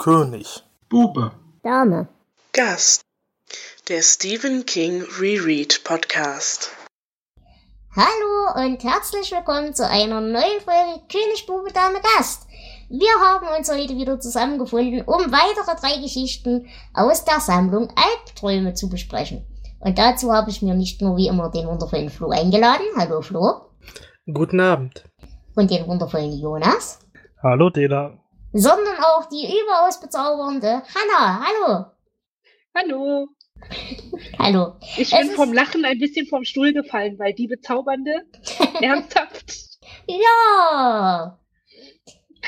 König. Bube. Dame. Gast. Der Stephen King Reread Podcast. Hallo und herzlich willkommen zu einer neuen Folge König, Bube, Dame, Gast. Wir haben uns heute wieder zusammengefunden, um weitere drei Geschichten aus der Sammlung Albträume zu besprechen. Und dazu habe ich mir nicht nur wie immer den wundervollen Flo eingeladen. Hallo Flo. Guten Abend. Und den wundervollen Jonas. Hallo Dela. Sondern auch die überaus bezaubernde Hanna. Hallo. Hallo. Hallo. Ich bin vom Lachen ein bisschen vom Stuhl gefallen, weil die bezaubernde. Ernsthaft. Ja.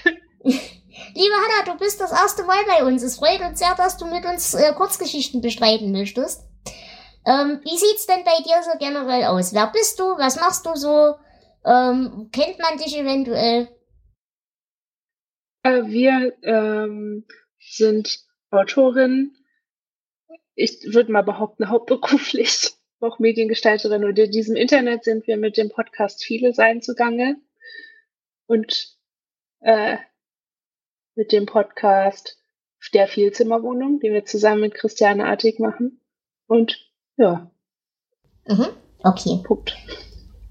Liebe Hanna, du bist das erste Mal bei uns. Es freut uns sehr, dass du mit uns äh, Kurzgeschichten bestreiten möchtest. Ähm, wie sieht's denn bei dir so generell aus? Wer bist du? Was machst du so? Ähm, kennt man dich eventuell? Äh, wir ähm, sind Autorin. Ich würde mal behaupten, hauptberuflich auch Mediengestalterin. Und in diesem Internet sind wir mit dem Podcast Viele Sein zugange. Und äh, mit dem Podcast der Vielzimmerwohnung, den wir zusammen mit Christiane Artig machen. Und ja. Mhm. Okay. Punkt.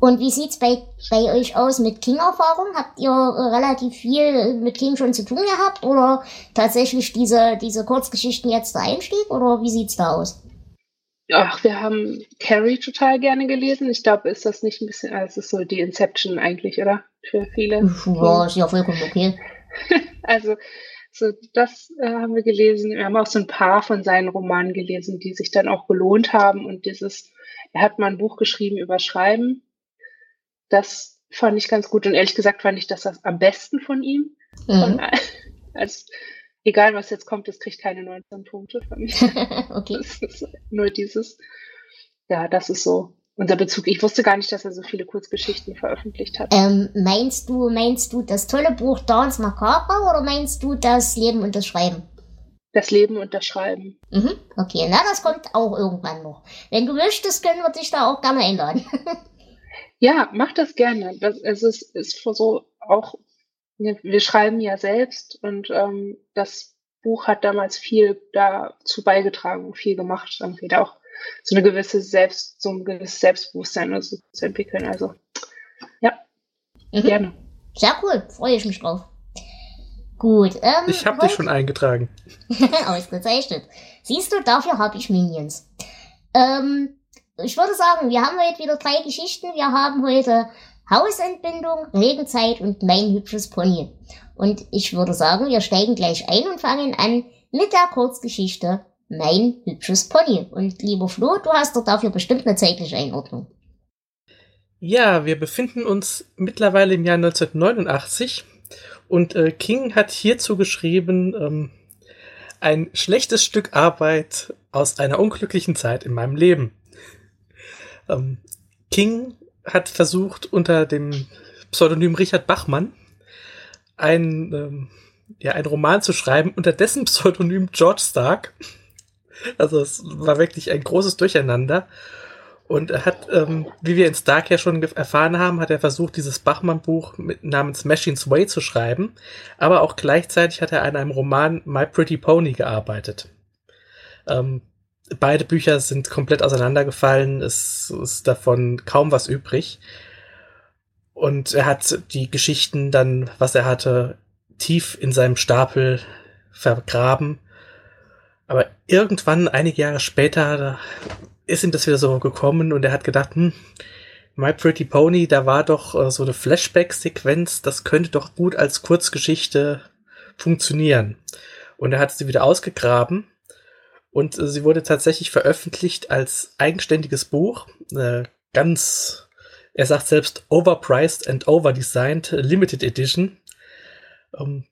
Und wie sieht's bei, bei euch aus mit King-Erfahrung? Habt ihr relativ viel mit King schon zu tun gehabt oder tatsächlich diese, diese Kurzgeschichten jetzt der Einstieg oder wie sieht's da aus? Ach, wir haben Carrie total gerne gelesen. Ich glaube, ist das nicht ein bisschen, also es ist so die Inception eigentlich, oder? Für viele. Ja, ist ja vollkommen okay. also, so das äh, haben wir gelesen. Wir haben auch so ein paar von seinen Romanen gelesen, die sich dann auch gelohnt haben. Und dieses, er hat mal ein Buch geschrieben über Schreiben. Das fand ich ganz gut. Und ehrlich gesagt fand ich das, das am besten von ihm. Mhm. Von, als, egal was jetzt kommt, das kriegt keine 19 Punkte von mir. okay. Das ist nur dieses, ja, das ist so unser Bezug. Ich wusste gar nicht, dass er so viele Kurzgeschichten veröffentlicht hat. Ähm, meinst du, meinst du das tolle Buch Dance Macabre oder meinst du das Leben und das Schreiben? Das Leben und das Schreiben. Mhm, okay, na, das kommt auch irgendwann noch. Wenn du möchtest, können wir dich da auch gerne einladen. ja, mach das gerne. Das, es ist, ist so auch, wir schreiben ja selbst und ähm, das Buch hat damals viel dazu beigetragen, viel gemacht, irgendwie da auch so eine gewisse Selbst, so ein gewisses Selbstbewusstsein also, zu entwickeln. Also ja, Mhm. gerne. Sehr cool, freue ich mich drauf. Gut, ähm. Ich habe dich schon eingetragen. Ausgezeichnet. Siehst du, dafür habe ich Minions. Ähm, ich würde sagen, wir haben heute wieder drei Geschichten. Wir haben heute Hausentbindung, Regenzeit und mein hübsches Pony. Und ich würde sagen, wir steigen gleich ein und fangen an mit der Kurzgeschichte Mein hübsches Pony. Und lieber Flo, du hast doch dafür bestimmt eine zeitliche Einordnung. Ja, wir befinden uns mittlerweile im Jahr 1989 und äh, King hat hierzu geschrieben, ähm, ein schlechtes Stück Arbeit aus einer unglücklichen Zeit in meinem Leben. Ähm, King hat versucht, unter dem Pseudonym Richard Bachmann ein, ähm, ja, einen Roman zu schreiben, unter dessen Pseudonym George Stark. Also es war wirklich ein großes Durcheinander. Und er hat, ähm, wie wir in Stark ja schon erfahren haben, hat er versucht, dieses Bachmann-Buch namens Machine's Way zu schreiben. Aber auch gleichzeitig hat er an einem Roman My Pretty Pony gearbeitet. Ähm, beide Bücher sind komplett auseinandergefallen. Es ist davon kaum was übrig. Und er hat die Geschichten dann, was er hatte, tief in seinem Stapel vergraben. Aber irgendwann, einige Jahre später, ist ihm das wieder so gekommen und er hat gedacht, hm, My Pretty Pony, da war doch äh, so eine Flashback-Sequenz, das könnte doch gut als Kurzgeschichte funktionieren. Und er hat sie wieder ausgegraben und äh, sie wurde tatsächlich veröffentlicht als eigenständiges Buch, äh, ganz, er sagt selbst, overpriced and overdesigned Limited Edition. Ähm,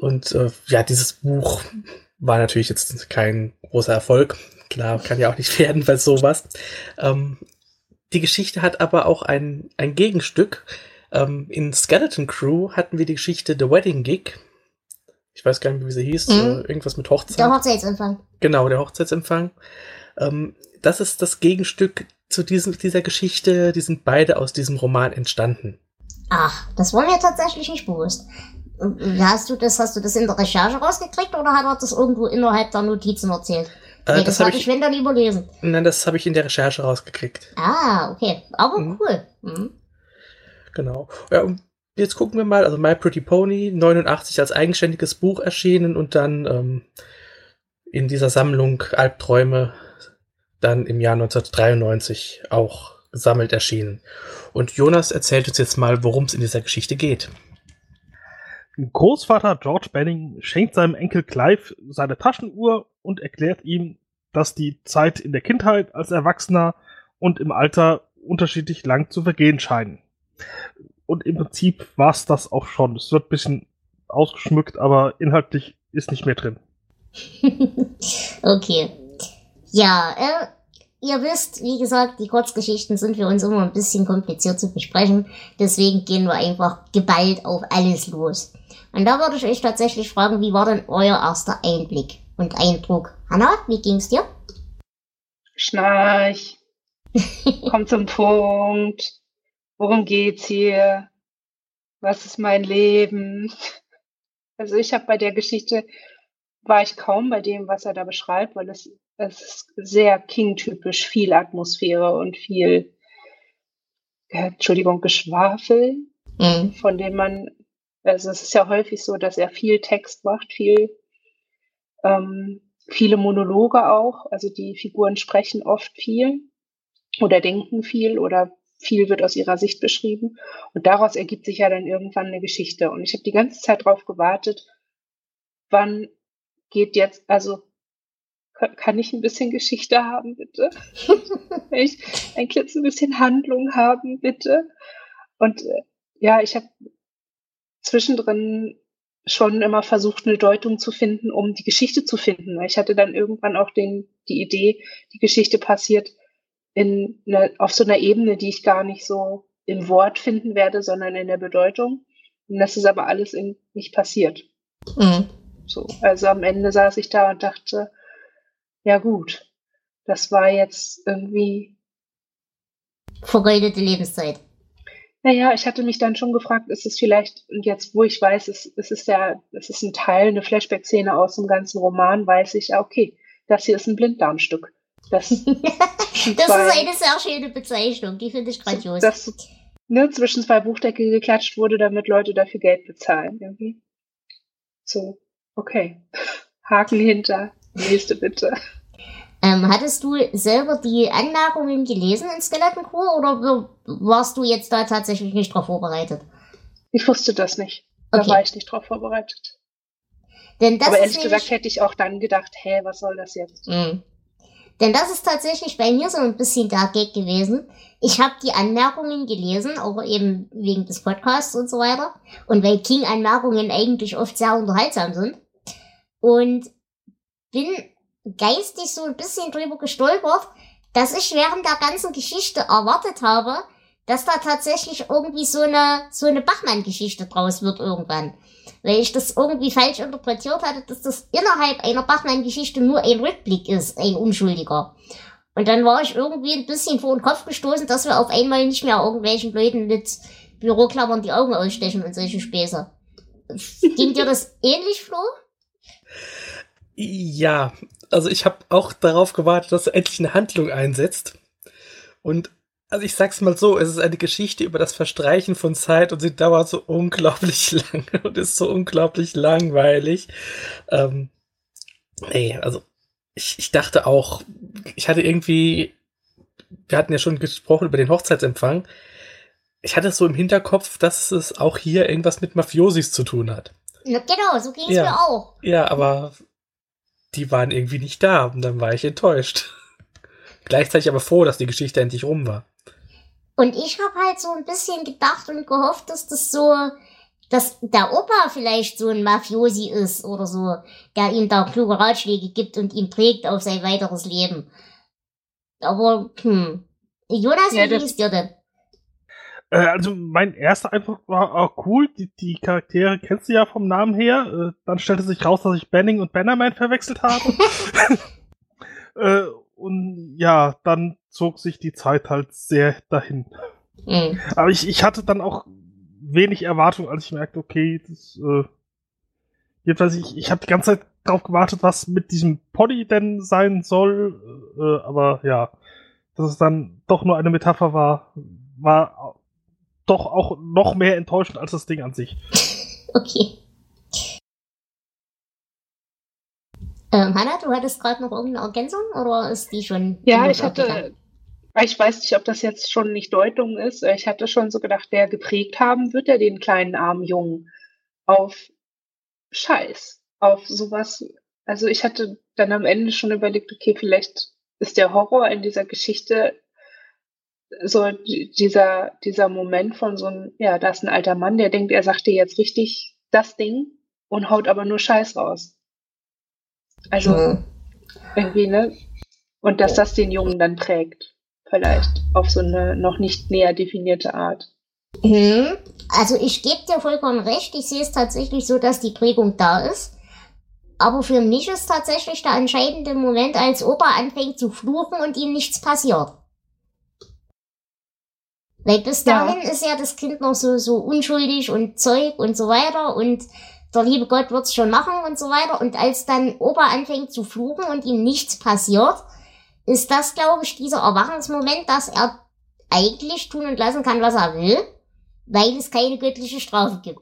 und äh, ja, dieses Buch war natürlich jetzt kein großer Erfolg. Klar, kann ja auch nicht werden bei sowas. Ähm, die Geschichte hat aber auch ein, ein Gegenstück. Ähm, in Skeleton Crew hatten wir die Geschichte The Wedding Gig. Ich weiß gar nicht, wie sie hieß. Mhm. Äh, irgendwas mit Hochzeit. Der Hochzeitsempfang. Genau, der Hochzeitsempfang. Ähm, das ist das Gegenstück zu diesem, dieser Geschichte. Die sind beide aus diesem Roman entstanden. Ach, das war mir tatsächlich nicht bewusst. Wie hast du das, hast du das in der Recherche rausgekriegt oder hat er das irgendwo innerhalb der Notizen erzählt? Äh, nee, das das, hab habe ich, wenn dann überlesen. Nein, das habe ich in der Recherche rausgekriegt. Ah, okay. Aber Mhm. cool. Mhm. Genau. Ja, und jetzt gucken wir mal. Also My Pretty Pony, 89 als eigenständiges Buch erschienen und dann ähm, in dieser Sammlung Albträume dann im Jahr 1993 auch gesammelt erschienen. Und Jonas erzählt uns jetzt mal, worum es in dieser Geschichte geht. Großvater George Benning schenkt seinem Enkel Clive seine Taschenuhr und erklärt ihm, dass die Zeit in der Kindheit als Erwachsener und im Alter unterschiedlich lang zu vergehen scheinen. Und im Prinzip war es das auch schon. Es wird ein bisschen ausgeschmückt, aber inhaltlich ist nicht mehr drin. okay. Ja, äh, ihr wisst, wie gesagt, die Kurzgeschichten sind für uns immer ein bisschen kompliziert zu besprechen. Deswegen gehen wir einfach geballt auf alles los. Und da würde ich euch tatsächlich fragen, wie war denn euer erster Einblick und Eindruck? Hanna, wie ging's dir? Schnarch. Komm zum Punkt. Worum geht's hier? Was ist mein Leben? Also ich habe bei der Geschichte war ich kaum bei dem, was er da beschreibt, weil es, es ist sehr King-typisch, viel Atmosphäre und viel, äh, Entschuldigung, Geschwafel, Hm. von dem man, also es ist ja häufig so, dass er viel Text macht, viel, ähm, viele Monologe auch, also die Figuren sprechen oft viel oder denken viel oder viel wird aus ihrer Sicht beschrieben und daraus ergibt sich ja dann irgendwann eine Geschichte und ich habe die ganze Zeit drauf gewartet, wann geht jetzt, also kann- ich ein bisschen Geschichte haben, bitte? Kann ich ein bisschen Handlung haben, bitte? Und äh, ja, ich habe zwischendrin schon immer versucht, eine Deutung zu finden, um die Geschichte zu finden. Ich hatte dann irgendwann auch den, die Idee, die Geschichte passiert in eine, auf so einer Ebene, die ich gar nicht so im Wort finden werde, sondern in der Bedeutung. Und das ist aber alles in, nicht passiert. Hm. So, also am Ende saß ich da und dachte, ja gut, das war jetzt irgendwie, Vergeudete Lebenszeit. naja, ich hatte mich dann schon gefragt, ist es vielleicht, und jetzt, wo ich weiß, es, es ist ja, es ist ein Teil, eine Flashback-Szene aus dem ganzen Roman, weiß ich, ja, okay, das hier ist ein Blinddarmstück. Das, Das ist eine sehr schöne Bezeichnung, die finde ich grandios. das ne, zwischen zwei Buchdeckel geklatscht wurde, damit Leute dafür Geld bezahlen, irgendwie. So, okay. Haken hinter. Nächste bitte. Ähm, hattest du selber die Anmerkungen gelesen in Skelettenkur oder warst du jetzt da tatsächlich nicht drauf vorbereitet? Ich wusste das nicht. Da Okay. war ich nicht drauf vorbereitet. Aber ehrlich gesagt hätte ich auch dann gedacht, hä, was soll das jetzt? Mhm. Denn das ist tatsächlich bei mir so ein bisschen der Gag gewesen. Ich habe die Anmerkungen gelesen, auch eben wegen des Podcasts und so weiter. Und weil King-Anmerkungen eigentlich oft sehr unterhaltsam sind. Und bin geistig so ein bisschen drüber gestolpert, dass ich während der ganzen Geschichte erwartet habe, dass da tatsächlich irgendwie so eine, so eine Bachmann-Geschichte draus wird irgendwann. Weil ich das irgendwie falsch interpretiert hatte, dass das innerhalb einer Bachmann-Geschichte nur ein Rückblick ist, ein Unschuldiger. Und dann war ich irgendwie ein bisschen vor den Kopf gestoßen, dass wir auf einmal nicht mehr irgendwelchen Leuten mit Büroklammern die Augen ausstechen und solche Späße. Ging dir das ähnlich, Flo? Ja, also ich habe auch darauf gewartet, dass endlich eine Handlung einsetzt. Und also ich sag's mal so, es ist eine Geschichte über das Verstreichen von Zeit und sie dauert so unglaublich lange und ist so unglaublich langweilig. Ähm, nee, also ich, ich dachte auch, ich hatte irgendwie, wir hatten ja schon gesprochen über den Hochzeitsempfang. Ich hatte so im Hinterkopf, dass es auch hier irgendwas mit Mafiosis zu tun hat. Ja, genau, so ging es Ja. mir auch. Ja, aber die waren irgendwie nicht da und dann war ich enttäuscht. Gleichzeitig aber froh, dass die Geschichte endlich rum war. Und ich habe halt so ein bisschen gedacht und gehofft, dass das so, dass der Opa vielleicht so ein Mafiosi ist oder so, der ihm da kluge Ratschläge gibt und ihn prägt auf sein weiteres Leben. Aber, hm. Jonas, Ja, wie das- ging's dir denn? Äh, also mein erster Eindruck war auch cool. Die, die Charaktere kennst du ja vom Namen her. Äh, dann stellte sich raus, dass ich Benning und Bannerman verwechselt habe. und ja, dann zog sich die Zeit halt sehr dahin. Hm. Aber ich, ich hatte dann auch wenig Erwartung, als ich merkte, okay, das, äh, jedenfalls ich, ich habe die ganze Zeit drauf gewartet, was mit diesem Poddy denn sein soll, äh, aber ja, dass es dann doch nur eine Metapher war, war doch auch noch mehr enttäuschend als das Ding an sich. Okay. Ähm, Hanna, du hattest gerade noch irgendeine Ergänzung oder ist die schon? Ja, ich hatte, ich weiß nicht, ob das jetzt schon nicht Deutung ist. Ich hatte schon so gedacht, der geprägt haben wird er den kleinen armen Jungen auf Scheiß, auf sowas. Also ich hatte dann am Ende schon überlegt, okay, vielleicht ist der Horror in dieser Geschichte so dieser, dieser Moment von so einem, ja, da ist ein alter Mann, der denkt, er sagt dir jetzt richtig das Ding und haut aber nur Scheiß raus. Also mhm. irgendwie, ne? Und dass das den Jungen dann prägt. Vielleicht auf so eine noch nicht näher definierte Art. Mhm. Also ich gebe dir vollkommen recht. Ich sehe es tatsächlich so, dass die Prägung da ist. Aber für mich ist tatsächlich der entscheidende Moment, als Opa anfängt zu fluchen und ihm nichts passiert. Weil bis dahin ja. ist ja das Kind noch so, so unschuldig und Zeug und so weiter und der liebe Gott wird's schon machen und so weiter. Und als dann Opa anfängt zu fluchen und ihm nichts passiert, ist das, glaube ich, dieser Erwachungsmoment, dass er eigentlich tun und lassen kann, was er will, weil es keine göttliche Strafe gibt.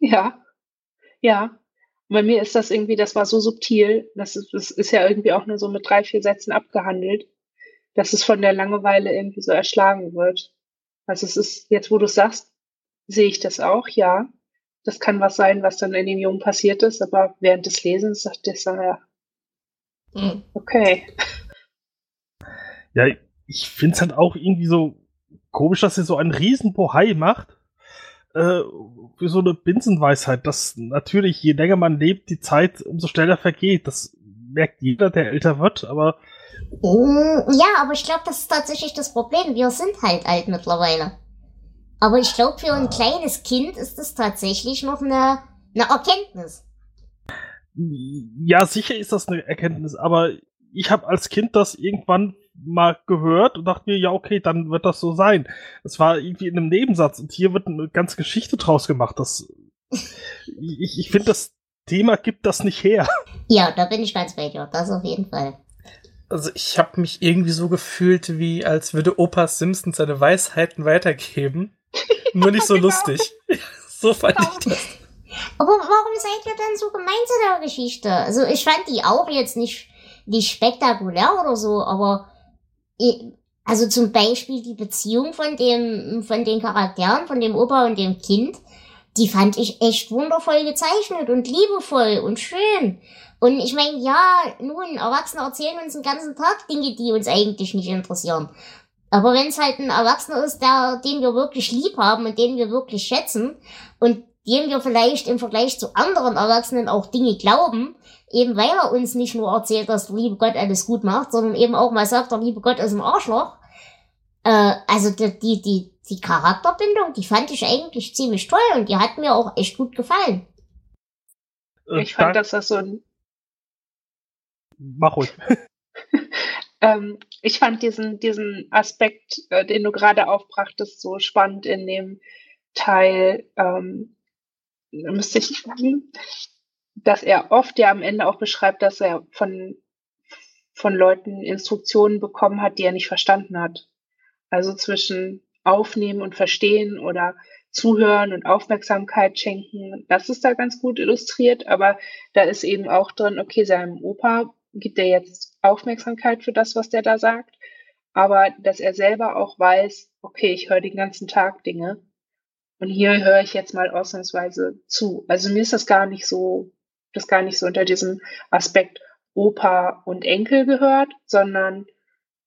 Ja, ja. Bei mir ist das irgendwie, das war so subtil, das ist, das ist ja irgendwie auch nur so mit drei, vier Sätzen abgehandelt, dass es von der Langeweile irgendwie so erschlagen wird. Also es ist, jetzt wo du sagst, sehe ich das auch, ja das kann was sein, was dann in dem Jungen passiert ist, aber während des Lesens sagt er so, ja, hm. okay. Ja, ich finde es halt auch irgendwie so komisch, dass er so einen riesen Bohai macht äh, für so eine Binsenweisheit, dass natürlich je länger man lebt, die Zeit umso schneller vergeht. Das merkt jeder, der älter wird, aber mm, ja, aber ich glaube, das ist tatsächlich das Problem. Wir sind halt alt mittlerweile. Aber ich glaube, für ein kleines Kind ist es tatsächlich noch eine, eine Erkenntnis. Ja, sicher ist das eine Erkenntnis, aber ich habe als Kind das irgendwann mal gehört und dachte mir, ja, okay, dann wird das so sein. Es war irgendwie in einem Nebensatz und hier wird eine ganze Geschichte draus gemacht. Das, ich ich finde, das Thema gibt das nicht her. Ja, da bin ich ganz bei dir. Das auf jeden Fall. Also ich habe mich irgendwie so gefühlt, wie als würde Opa Simpson seine Weisheiten weitergeben. Nur nicht so genau. lustig. so fand ich das. Aber warum seid ihr denn so gemein zu der Geschichte? Also ich fand die auch jetzt nicht, nicht spektakulär oder so, aber also zum Beispiel die Beziehung von dem, von den Charakteren, von dem Opa und dem Kind, die fand ich echt wundervoll gezeichnet und liebevoll und schön. Und ich meine, ja, nun, Erwachsene erzählen uns den ganzen Tag Dinge, die uns eigentlich nicht interessieren. Aber wenn es halt ein Erwachsener ist, der, den wir wirklich lieb haben und den wir wirklich schätzen und dem wir vielleicht im Vergleich zu anderen Erwachsenen auch Dinge glauben, eben weil er uns nicht nur erzählt, dass der liebe Gott alles gut macht, sondern eben auch mal sagt, der liebe Gott ist ein Arschloch. Äh, also die, die, die, die Charakterbindung, die fand ich eigentlich ziemlich toll und die hat mir auch echt gut gefallen. Äh, ich fand, dass das so ein... Mach ruhig. Ähm, ich fand diesen, diesen Aspekt, äh, den du gerade aufbrachtest, so spannend in dem Teil, ähm, müsste ich sagen, dass er oft ja am Ende auch beschreibt, dass er von, von Leuten Instruktionen bekommen hat, die er nicht verstanden hat. Also zwischen aufnehmen und verstehen oder zuhören und Aufmerksamkeit schenken. Das ist da ganz gut illustriert, aber da ist eben auch drin, okay, seinem Opa gibt er jetzt Aufmerksamkeit für das, was der da sagt, aber dass er selber auch weiß, okay, ich höre den ganzen Tag Dinge und hier höre ich jetzt mal ausnahmsweise zu. Also mir ist das gar nicht so, das gar nicht so unter diesem Aspekt Opa und Enkel gehört, sondern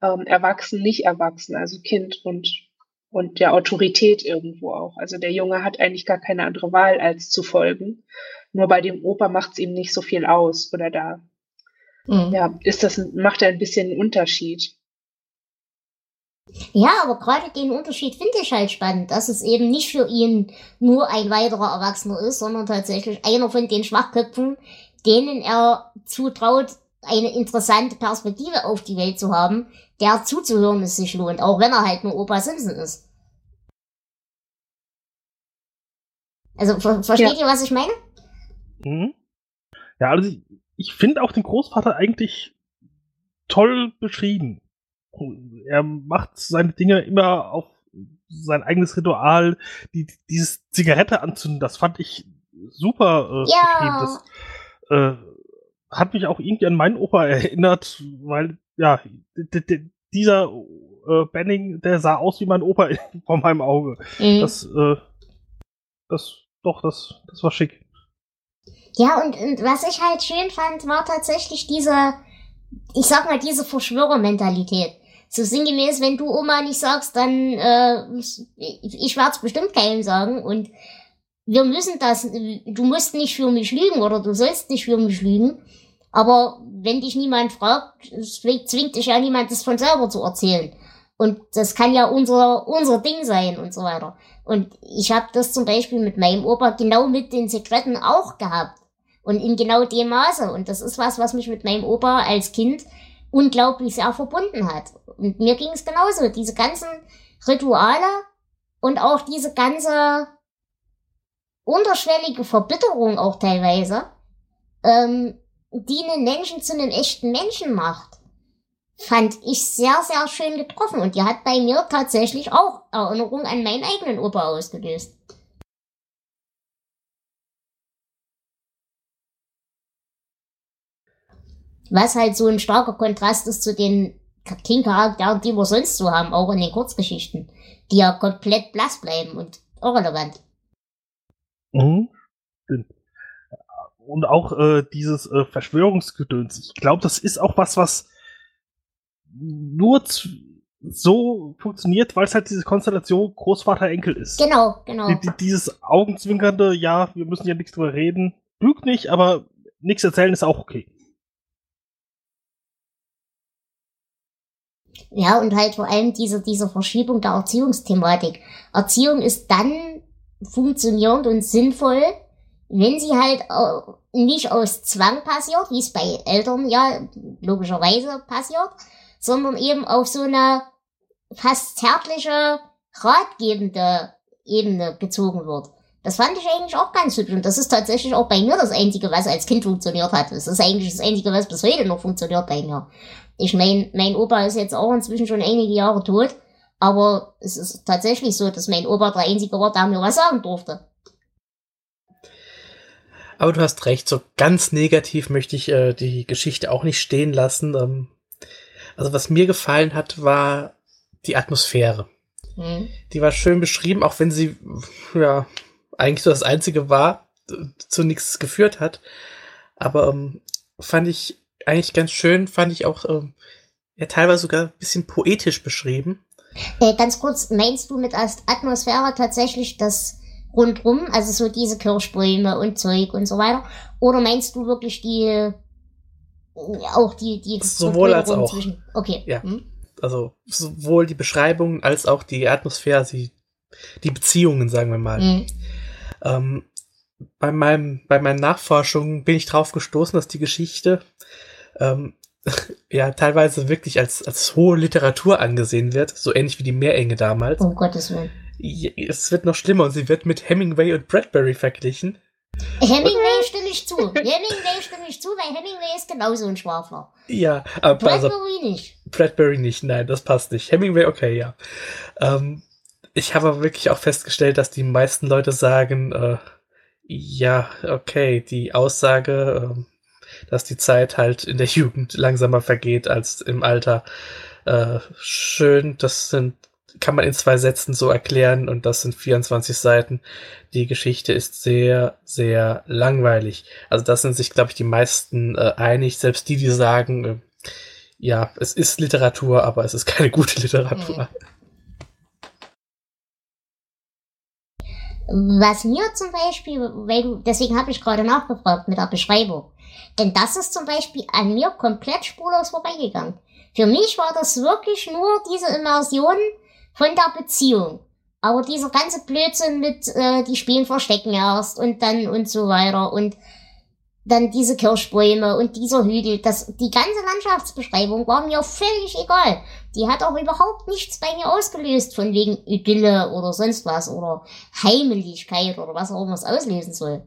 ähm, erwachsen, nicht erwachsen, also Kind und und der Autorität irgendwo auch. Also der Junge hat eigentlich gar keine andere Wahl, als zu folgen. Nur bei dem Opa macht es ihm nicht so viel aus oder da Mhm. Ja, ist das, macht er ein bisschen einen Unterschied. Ja, aber gerade den Unterschied finde ich halt spannend, dass es eben nicht für ihn nur ein weiterer Erwachsener ist, sondern tatsächlich einer von den Schwachköpfen, denen er zutraut, eine interessante Perspektive auf die Welt zu haben, der zuzuhören es sich lohnt, auch wenn er halt nur Opa Simpson ist. Also ver versteht ja. ihr, was ich meine? Mhm. Ja, also ich, ich finde auch den Großvater eigentlich toll beschrieben. Er macht seine Dinge immer auf sein eigenes Ritual, die, dieses Zigarette anzünden, das fand ich super äh, ja. Das äh, hat mich auch irgendwie an meinen Opa erinnert, weil, ja, dieser äh, Benning, der sah aus wie mein Opa vor meinem Auge. Mhm. Das, äh, das, doch, das, das war schick. Ja, und, und was ich halt schön fand, war tatsächlich diese, ich sag mal, diese Verschwörermentalität. So sinngemäß, wenn du Oma nicht sagst, dann äh, ich werde es bestimmt keinem sagen und wir müssen das, du musst nicht für mich lügen oder du sollst nicht für mich lügen. Aber wenn dich niemand fragt, zwingt dich ja niemand, das von selber zu erzählen. Und das kann ja unser, unser Ding sein und so weiter. Und ich habe das zum Beispiel mit meinem Opa genau mit den Sekretten auch gehabt. Und in genau dem Maße. Und das ist was, was mich mit meinem Opa als Kind unglaublich sehr verbunden hat. Und mir ging es genauso. Diese ganzen Rituale und auch diese ganze unterschwellige Verbitterung auch teilweise, ähm, die einen Menschen zu einem echten Menschen macht, fand ich sehr, sehr schön getroffen. Und die hat bei mir tatsächlich auch Erinnerungen an meinen eigenen Opa ausgelöst. Was halt so ein starker Kontrast ist zu den King-Charakteren, die wir sonst so haben, auch in den Kurzgeschichten, die ja komplett blass bleiben und irrelevant. Mhm. Und auch äh, dieses äh, Verschwörungsgedöns. Ich glaube, das ist auch was, was nur so funktioniert, weil es halt diese Konstellation Großvater-Enkel ist. Genau, genau. Die, die, dieses augenzwinkernde, ja, wir müssen ja nichts drüber reden, lügt nicht, aber nichts erzählen ist auch okay. Ja, und halt vor allem diese, diese Verschiebung der Erziehungsthematik. Erziehung ist dann funktionierend und sinnvoll, wenn sie halt nicht aus Zwang passiert, wie es bei Eltern ja logischerweise passiert, sondern eben auf so eine fast zärtliche, ratgebende Ebene gezogen wird. Das fand ich eigentlich auch ganz hübsch und das ist tatsächlich auch bei mir das Einzige, was als Kind funktioniert hat. Das ist eigentlich das Einzige, was bis heute noch funktioniert bei mir. Ich mein, mein Opa ist jetzt auch inzwischen schon einige Jahre tot, aber es ist tatsächlich so, dass mein Opa der Einzige war, der mir was sagen durfte. Aber du hast recht, so ganz negativ möchte ich äh, die Geschichte auch nicht stehen lassen. Ähm, also was mir gefallen hat, war die Atmosphäre. Mhm. Die war schön beschrieben, auch wenn sie ja eigentlich so das Einzige war, zu nichts geführt hat. Aber ähm, fand ich eigentlich ganz schön, fand ich auch ähm, ja, teilweise sogar ein bisschen poetisch beschrieben. Äh, ganz kurz, meinst du mit Atmosphäre tatsächlich das rundrum, also so diese Kirschbäume und Zeug und so weiter? Oder meinst du wirklich die auch die die sowohl als auch zwischen? Okay. Ja. Hm? Also sowohl die Beschreibungen als auch die Atmosphäre, die die Beziehungen, sagen wir mal. Mhm. Ähm, bei meinem bei meinen Nachforschungen bin ich drauf gestoßen, dass die Geschichte ähm, ja teilweise wirklich als, als hohe Literatur angesehen wird, so ähnlich wie die Meerenge damals. Um Gottes Willen. Es wird noch schlimmer und sie wird mit Hemingway und Bradbury verglichen. Hemingway stimme ich zu. Hemingway stimme ich zu, weil Hemingway ist genauso ein Schwafler. Ja, aber Bradbury also, nicht. Bradbury nicht, nein, das passt nicht. Hemingway, okay, ja. Ähm, ich habe aber wirklich auch festgestellt, dass die meisten Leute sagen, äh, ja, okay, die Aussage, äh, dass die Zeit halt in der Jugend langsamer vergeht als im Alter. Äh, schön, das sind, kann man in zwei Sätzen so erklären und das sind 24 Seiten. Die Geschichte ist sehr, sehr langweilig. Also das sind sich, glaube ich, die meisten äh, einig, selbst die, die sagen, äh, ja, es ist Literatur, aber es ist keine gute Literatur. Was mir zum Beispiel, deswegen habe ich gerade nachgefragt mit der Beschreibung. Denn das ist zum Beispiel an mir komplett spurlos vorbeigegangen. Für mich war das wirklich nur diese Immersion von der Beziehung. Aber dieser ganze Blödsinn mit, äh, die spielen Verstecken erst und dann und so weiter und dann diese Kirschbäume und dieser Hügel, das, die ganze Landschaftsbeschreibung war mir völlig egal. die hat auch überhaupt nichts bei mir ausgelöst, von wegen Idylle oder sonst was oder Heimeligkeit oder was auch immer es auslösen soll.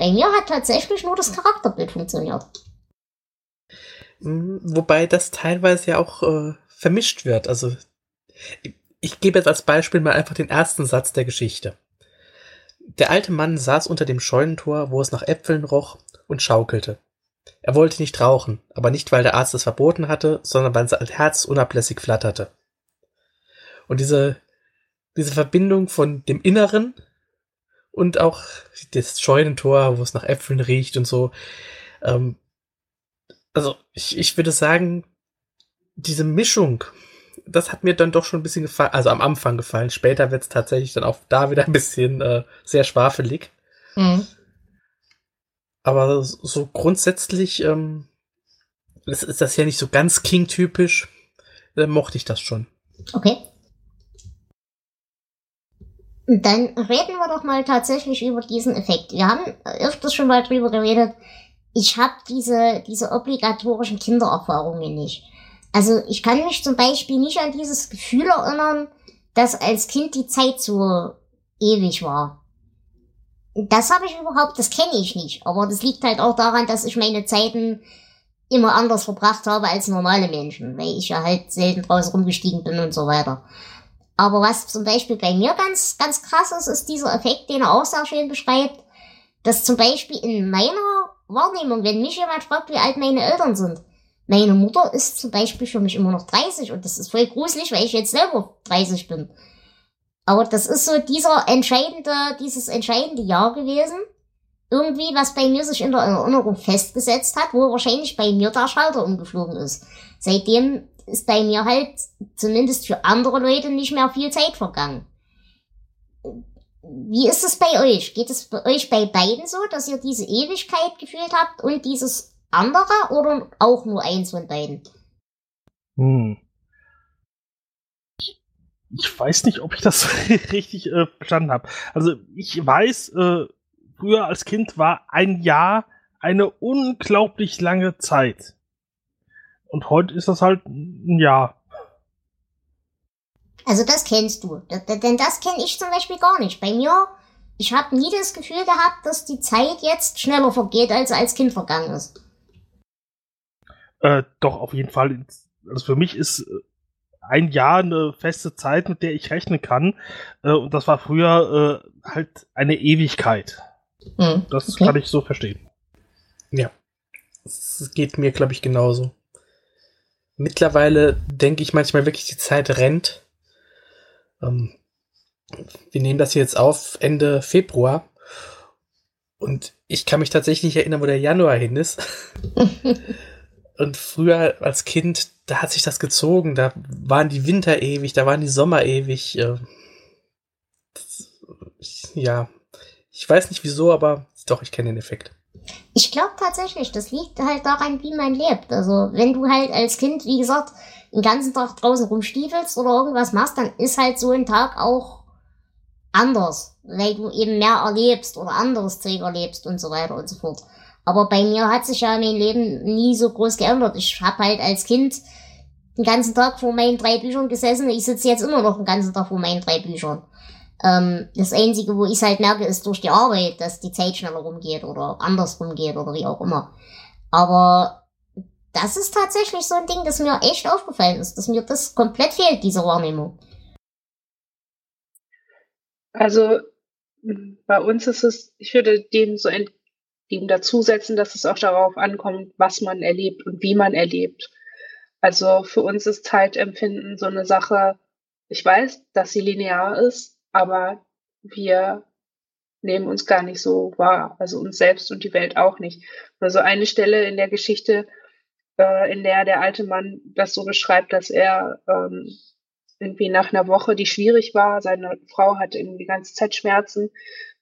Bei mir hat tatsächlich nur das Charakterbild funktioniert. Mm, wobei das teilweise ja auch äh, vermischt wird. Also ich, ich gebe jetzt als Beispiel mal einfach den ersten Satz der Geschichte. Der alte Mann saß unter dem Scheunentor, wo es nach Äpfeln roch, und schaukelte. Er wollte nicht rauchen, aber nicht, weil der Arzt es verboten hatte, sondern weil sein Herz unablässig flatterte. Und diese, diese Verbindung von dem Inneren und auch das Scheunentor, wo es nach Äpfeln riecht und so. Ähm, also ich, ich würde sagen, diese Mischung, das hat mir dann doch schon ein bisschen gefallen, also am Anfang gefallen. Später wird es tatsächlich dann auch da wieder ein bisschen äh, sehr schwafelig. Mhm. Aber so grundsätzlich ähm, ist, ist das ja nicht so ganz King-typisch. Da mochte ich das schon. Okay. Dann reden wir doch mal tatsächlich über diesen Effekt. Wir haben öfters schon mal drüber geredet. Ich habe diese, diese obligatorischen Kindererfahrungen nicht. Also ich kann mich zum Beispiel nicht an dieses Gefühl erinnern, dass als Kind die Zeit so ewig war. Das habe ich überhaupt, das kenne ich nicht. Aber das liegt halt auch daran, dass ich meine Zeiten immer anders verbracht habe als normale Menschen, weil ich ja halt selten draußen rumgestiegen bin und so weiter. Aber was zum Beispiel bei mir ganz, ganz krass ist, ist dieser Effekt, den er auch sehr schön beschreibt, dass zum Beispiel in meiner Wahrnehmung, wenn mich jemand fragt, wie alt meine Eltern sind, meine Mutter ist zum Beispiel für mich immer noch 30 und das ist voll gruselig, weil ich jetzt selber 30 bin. Aber das ist so dieser entscheidende, dieses entscheidende Jahr gewesen. Irgendwie, was bei mir sich in der Erinnerung festgesetzt hat, wo wahrscheinlich bei mir der Schalter umgeflogen ist. Seitdem ist bei mir halt zumindest für andere Leute nicht mehr viel Zeit vergangen. Wie ist es bei euch? Geht es bei euch bei beiden so, dass ihr diese Ewigkeit gefühlt habt und dieses andere oder auch nur eins von beiden? Hm. Ich weiß nicht, ob ich das richtig äh, verstanden habe. Also ich weiß, äh, früher als Kind war ein Jahr eine unglaublich lange Zeit. Und heute ist das halt ein Jahr. Also das kennst du. Denn das kenne ich zum Beispiel gar nicht. Bei mir, ich habe nie das Gefühl gehabt, dass die Zeit jetzt schneller vergeht, als als Kind vergangen ist. Äh, doch, auf jeden Fall. Also für mich ist äh, ein Jahr eine feste Zeit, mit der ich rechnen kann. Äh, und das war früher äh, halt eine Ewigkeit. Mhm, das okay. kann ich so verstehen. Ja. Es geht mir, glaube ich, genauso. Mittlerweile denke ich manchmal wirklich, die Zeit rennt. Ähm, wir nehmen das jetzt auf Ende Februar. Und ich kann mich tatsächlich erinnern, wo der Januar hin ist. Und früher als Kind, da hat sich das gezogen. Da waren die Winter ewig, da waren die Sommer ewig. Äh, ja, ich weiß nicht wieso, aber doch, ich kenne den Effekt. Ich glaube tatsächlich, das liegt halt daran, wie man lebt. Also, wenn du halt als Kind, wie gesagt, den ganzen Tag draußen rumstiefelst oder irgendwas machst, dann ist halt so ein Tag auch anders, weil du eben mehr erlebst oder anderes Zeug erlebst und so weiter und so fort. Aber bei mir hat sich ja mein Leben nie so groß geändert. Ich habe halt als Kind den ganzen Tag vor meinen drei Büchern gesessen. Ich sitze jetzt immer noch den ganzen Tag vor meinen drei Büchern. Ähm, das Einzige, wo ich halt merke, ist durch die Arbeit, dass die Zeit schneller rumgeht oder anders rumgeht oder wie auch immer. Aber das ist tatsächlich so ein Ding, das mir echt aufgefallen ist, dass mir das komplett fehlt, diese Wahrnehmung. Also bei uns ist es, ich würde dem so dem dazusetzen, dass es auch darauf ankommt, was man erlebt und wie man erlebt. Also für uns ist Zeitempfinden so eine Sache, ich weiß, dass sie linear ist, aber wir nehmen uns gar nicht so wahr, also uns selbst und die Welt auch nicht. Also eine Stelle in der Geschichte, äh, in der der alte Mann das so beschreibt, dass er ähm, irgendwie nach einer Woche, die schwierig war, seine Frau hatte irgendwie die ganze Zeit Schmerzen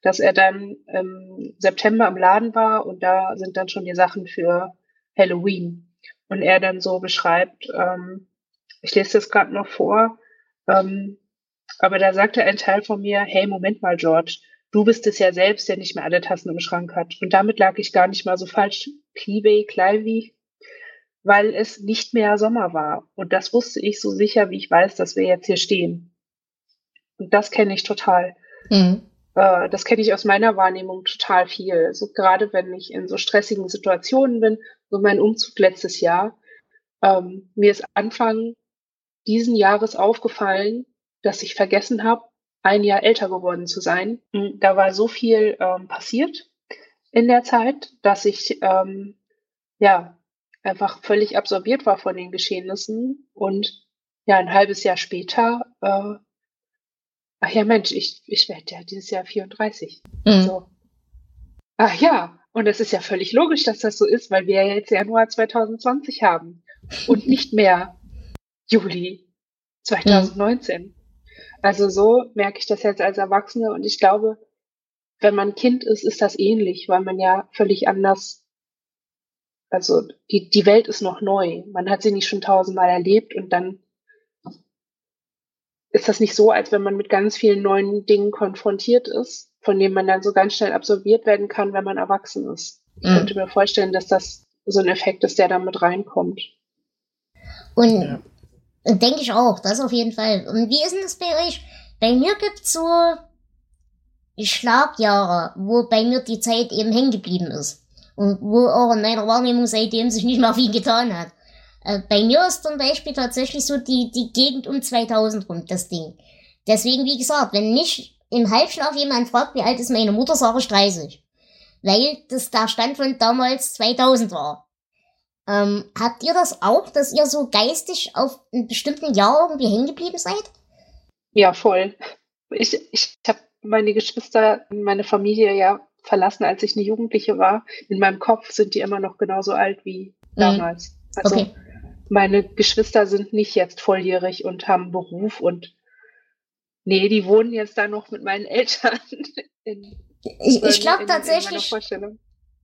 dass er dann im September im Laden war und da sind dann schon die Sachen für Halloween. Und er dann so beschreibt, ähm, ich lese das gerade noch vor, ähm, aber da sagte ein Teil von mir, hey, Moment mal, George, du bist es ja selbst, der nicht mehr alle Tassen im Schrank hat. Und damit lag ich gar nicht mal so falsch. Clivey, Clivey. weil es nicht mehr Sommer war. Und das wusste ich so sicher, wie ich weiß, dass wir jetzt hier stehen. Und das kenne ich total. Mhm. Äh, das kenne ich aus meiner Wahrnehmung total viel. So gerade wenn ich in so stressigen Situationen bin, so mein Umzug letztes Jahr, ähm, mir ist Anfang diesen Jahres aufgefallen, dass ich vergessen habe, ein Jahr älter geworden zu sein. Hm, da war so viel ähm, passiert in der Zeit, dass ich ähm, ja einfach völlig absorbiert war von den Geschehnissen und ja ein halbes Jahr später äh, ach ja Mensch ich ich werde ja dieses Jahr 34 mhm. so ach ja und es ist ja völlig logisch dass das so ist weil wir ja jetzt Januar 2020 haben und nicht mehr Juli 2019 mhm. Also so merke ich das jetzt als Erwachsene und ich glaube wenn man Kind ist ist das ähnlich weil man ja völlig anders also die, die Welt ist noch neu. Man hat sie nicht schon tausendmal erlebt und dann ist das nicht so, als wenn man mit ganz vielen neuen Dingen konfrontiert ist, von denen man dann so ganz schnell absorbiert werden kann, wenn man erwachsen ist. Ich mhm. könnte mir vorstellen, dass das so ein Effekt ist, der da mit reinkommt. Und ja. Denke ich auch, das auf jeden Fall. Und wie ist denn das bei euch? Bei mir gibt's so Schlagjahre, wo bei mir die Zeit eben hängen geblieben ist und wo auch in meiner Wahrnehmung seitdem sich nicht mehr viel getan hat. Äh, bei mir ist zum Beispiel tatsächlich so die, die Gegend um 2000 rum, das Ding. Deswegen, wie gesagt, wenn nicht im Halbschlaf jemand fragt, wie alt ist meine Mutter, sage ich 30. Weil das der Stand von damals 2000 war. Ähm, habt ihr das auch, dass ihr so geistig auf einem bestimmten Jahr irgendwie hängen geblieben seid? Ja, voll. Ich, ich habe meine Geschwister, meine Familie ja verlassen, als ich eine Jugendliche war. In meinem Kopf sind die immer noch genauso alt wie mhm. damals. Mhm. Also okay. meine Geschwister sind nicht jetzt volljährig und haben Beruf und nee, die wohnen jetzt da noch mit meinen Eltern. In, ich ich glaube tatsächlich.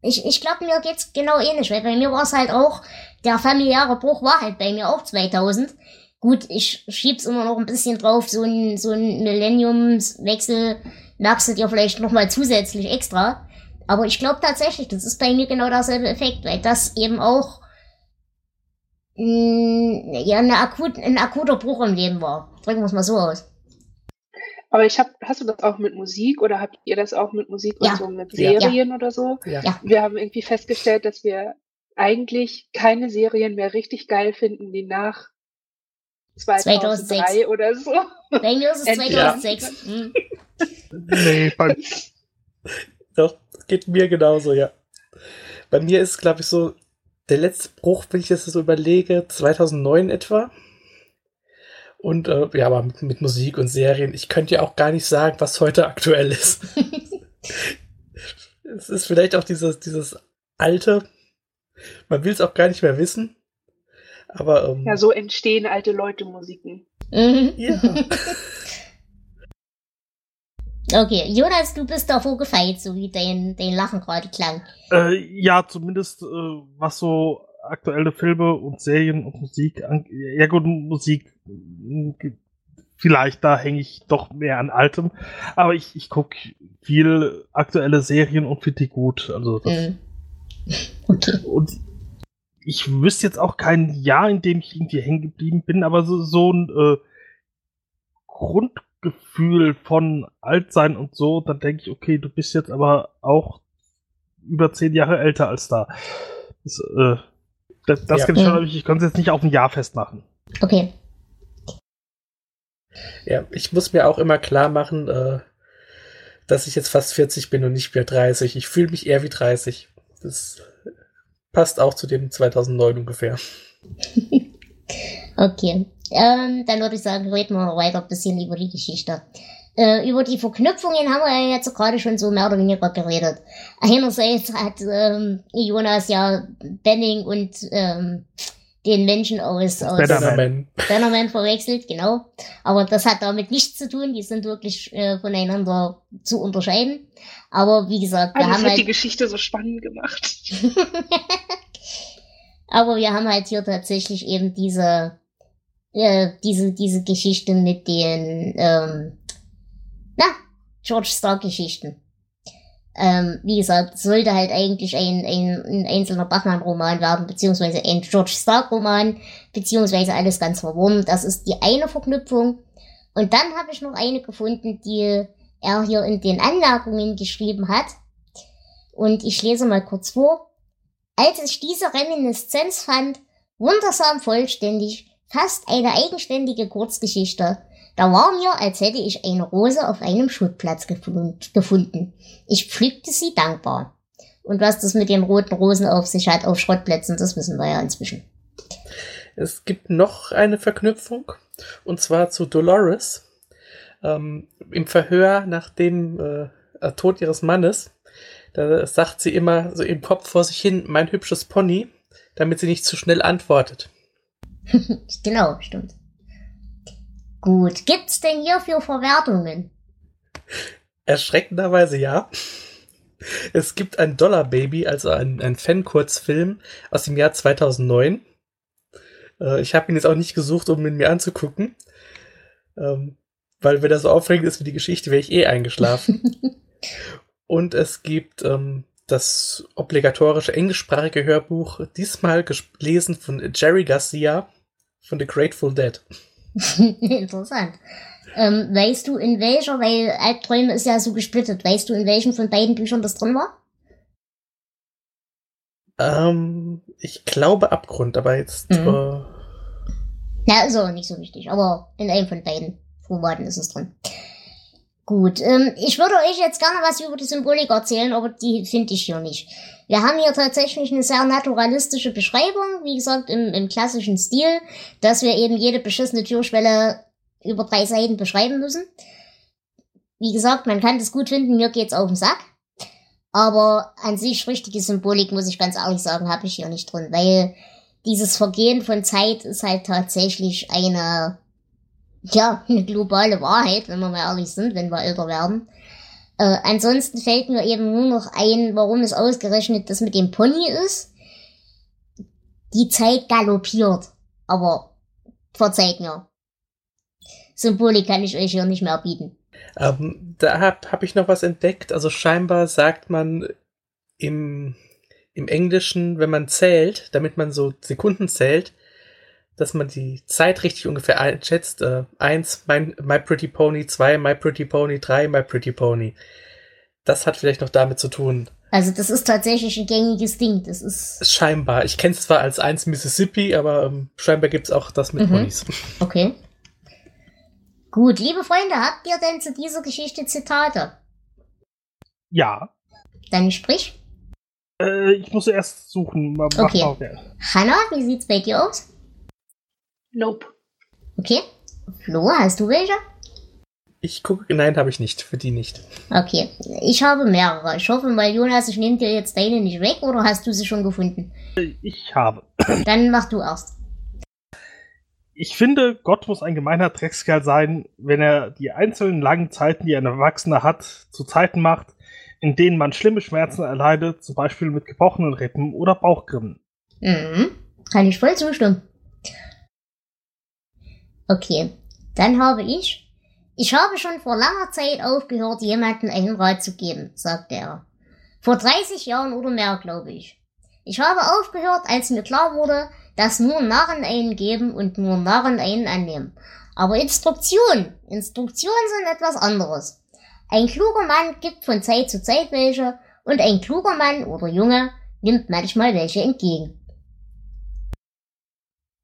Ich, ich glaube, mir geht's genau ähnlich, weil bei mir war es halt auch, der familiäre Bruch war halt bei mir auch 2000. Gut, ich schieb's immer noch ein bisschen drauf, so ein, so ein Millenniumswechsel merkst du dir vielleicht nochmal zusätzlich extra. Aber ich glaube tatsächlich, das ist bei mir genau derselbe Effekt, weil das eben auch mh, ja eine akut, ein akuter Bruch im Leben war. Drücken wir es mal so aus. Aber ich hab, hast du das auch mit Musik oder habt ihr das auch mit Musik ja. und so mit Serien ja. oder so? Ja. Wir haben irgendwie festgestellt, dass wir eigentlich keine Serien mehr richtig geil finden, die nach 2003 2006. oder so. Bei mir ist es 2006. Ja. nee, bei, doch, geht mir genauso, ja. Bei mir ist, glaube ich, so der letzte Bruch, wenn ich das so überlege, 2009 etwa. Und äh, ja, aber mit, mit, Musik und Serien, ich könnte ja auch gar nicht sagen, was heute aktuell ist. es ist vielleicht auch dieses, dieses alte, man will es auch gar nicht mehr wissen. Aber, ähm, ja, so entstehen alte Leute Musiken. Mhm. Ja. okay, Jonas, du bist davor gefeit, so wie dein, dein Lachen gerade klang. Äh, ja, zumindest äh, was so aktuelle Filme und Serien und Musik an. Ja gut, Musik vielleicht da hänge ich doch mehr an altem, aber ich, ich gucke viel aktuelle Serien und finde die gut. Also das, mm. okay. Und ich wüsste jetzt auch kein Jahr, in dem ich irgendwie hängen geblieben bin, aber so, so ein äh, Grundgefühl von Altsein und so, dann denke ich, okay, du bist jetzt aber auch über zehn Jahre älter als da. Das, äh, das, das ja. kann ich schon, ich konnte es jetzt nicht auf ein Jahr festmachen. Okay. Ja, ich muss mir auch immer klar machen, äh, dass ich jetzt fast 40 bin und nicht mehr 30. Ich fühle mich eher wie 30. Das passt auch zu dem 2009 ungefähr. okay. Ähm, dann würde ich sagen, reden wir weiter ein bisschen über die Geschichte. Äh, über die Verknüpfungen haben wir ja jetzt gerade schon so mehr oder weniger geredet. Einerseits hat ähm, Jonas ja Benning und ähm, den Menschen aus, aus Bannerman. Bannerman verwechselt, genau. Aber das hat damit nichts zu tun, die sind wirklich äh, voneinander zu unterscheiden. Aber wie gesagt, wir Aber haben hat halt die Geschichte so spannend gemacht. Aber wir haben halt hier tatsächlich eben diese, äh, diese, diese Geschichte mit den, ähm, George Stark Geschichten. Ähm, wie gesagt, sollte halt eigentlich ein, ein, ein einzelner Bachmann-Roman werden, beziehungsweise ein George Stark-Roman, beziehungsweise alles ganz verworren. Das ist die eine Verknüpfung. Und dann habe ich noch eine gefunden, die er hier in den Anmerkungen geschrieben hat. Und ich lese mal kurz vor. Als ich diese Reminiszenz fand, wundersam vollständig, fast eine eigenständige Kurzgeschichte, da war mir, als hätte ich eine Rose auf einem Schutplatz gefunden. Ich pflückte sie dankbar. Und was das mit den roten Rosen auf sich hat auf Schrottplätzen, das wissen wir ja inzwischen. Es gibt noch eine Verknüpfung, und zwar zu Dolores. Ähm, Im Verhör nach dem äh, Tod ihres Mannes, da sagt sie immer so im Kopf vor sich hin, mein hübsches Pony, damit sie nicht zu schnell antwortet. genau, stimmt. Gut, gibt's denn hierfür Verwertungen? Erschreckenderweise ja. Es gibt ein Dollar Baby, also ein, ein Fan-Kurzfilm aus dem Jahr 2009. Äh, ich habe ihn jetzt auch nicht gesucht, um ihn mir anzugucken. Ähm, weil wenn er so aufregend ist wie die Geschichte, wäre ich eh eingeschlafen. Und es gibt ähm, das obligatorische englischsprachige Hörbuch, diesmal gelesen von Jerry Garcia von The Grateful Dead. Interessant. Ähm, weißt du, in welcher, weil Albträume ist ja so gesplittet, weißt du, in welchem von beiden Büchern das drin war? Ähm, ich glaube Abgrund, aber jetzt. Mhm. Äh... Ja, ist auch nicht so wichtig, aber in einem von beiden Formaten ist es drin. Gut, ähm, ich würde euch jetzt gerne was über die Symbolik erzählen, aber die finde ich hier nicht. Wir haben hier tatsächlich eine sehr naturalistische Beschreibung, wie gesagt, im, im klassischen Stil, dass wir eben jede beschissene Türschwelle über drei Seiten beschreiben müssen. Wie gesagt, man kann das gut finden, mir geht's auf den Sack. Aber an sich richtige Symbolik, muss ich ganz ehrlich sagen, habe ich hier nicht drin, weil dieses Vergehen von Zeit ist halt tatsächlich eine ja, eine globale Wahrheit, wenn wir mal ehrlich sind, wenn wir älter werden. Äh, ansonsten fällt mir eben nur noch ein, warum es ausgerechnet das mit dem Pony ist. Die Zeit galoppiert. Aber verzeiht mir. Symbolik kann ich euch hier nicht mehr bieten. Ähm, da habe hab ich noch was entdeckt. Also scheinbar sagt man im, im Englischen, wenn man zählt, damit man so Sekunden zählt, dass man die Zeit richtig ungefähr einschätzt. Äh, eins, mein, My Pretty Pony, zwei, My Pretty Pony, drei, My Pretty Pony. Das hat vielleicht noch damit zu tun. Also das ist tatsächlich ein gängiges Ding. Das ist scheinbar. Ich kenne es zwar als eins Mississippi, aber ähm, scheinbar gibt es auch das mit mhm. Ponys. Okay. Gut, liebe Freunde, habt ihr denn zu dieser Geschichte Zitate? Ja. Dann sprich. Äh, ich muss erst suchen. Mach okay. Mal. Hanna, wie sieht's bei dir aus? Nope. Okay. Flo, hast du welche? Ich gucke, nein, habe ich nicht. Für die nicht. Okay. Ich habe mehrere. Ich hoffe mal, Jonas, ich nehme dir jetzt deine nicht weg oder hast du sie schon gefunden? Ich habe. Dann mach du erst. Ich finde, Gott muss ein gemeiner Dreckskerl sein, wenn er die einzelnen langen Zeiten, die ein Erwachsener hat, zu Zeiten macht, in denen man schlimme Schmerzen erleidet, zum Beispiel mit gebrochenen Rippen oder Bauchgrimmen. Mhm. Kann ich voll zustimmen. Okay, dann habe ich. Ich habe schon vor langer Zeit aufgehört, jemandem einen Rat zu geben, sagte er. Vor 30 Jahren oder mehr, glaube ich. Ich habe aufgehört, als mir klar wurde, dass nur Narren einen geben und nur Narren einen annehmen. Aber Instruktion, Instruktionen sind etwas anderes. Ein kluger Mann gibt von Zeit zu Zeit welche und ein kluger Mann oder Junge nimmt manchmal welche entgegen.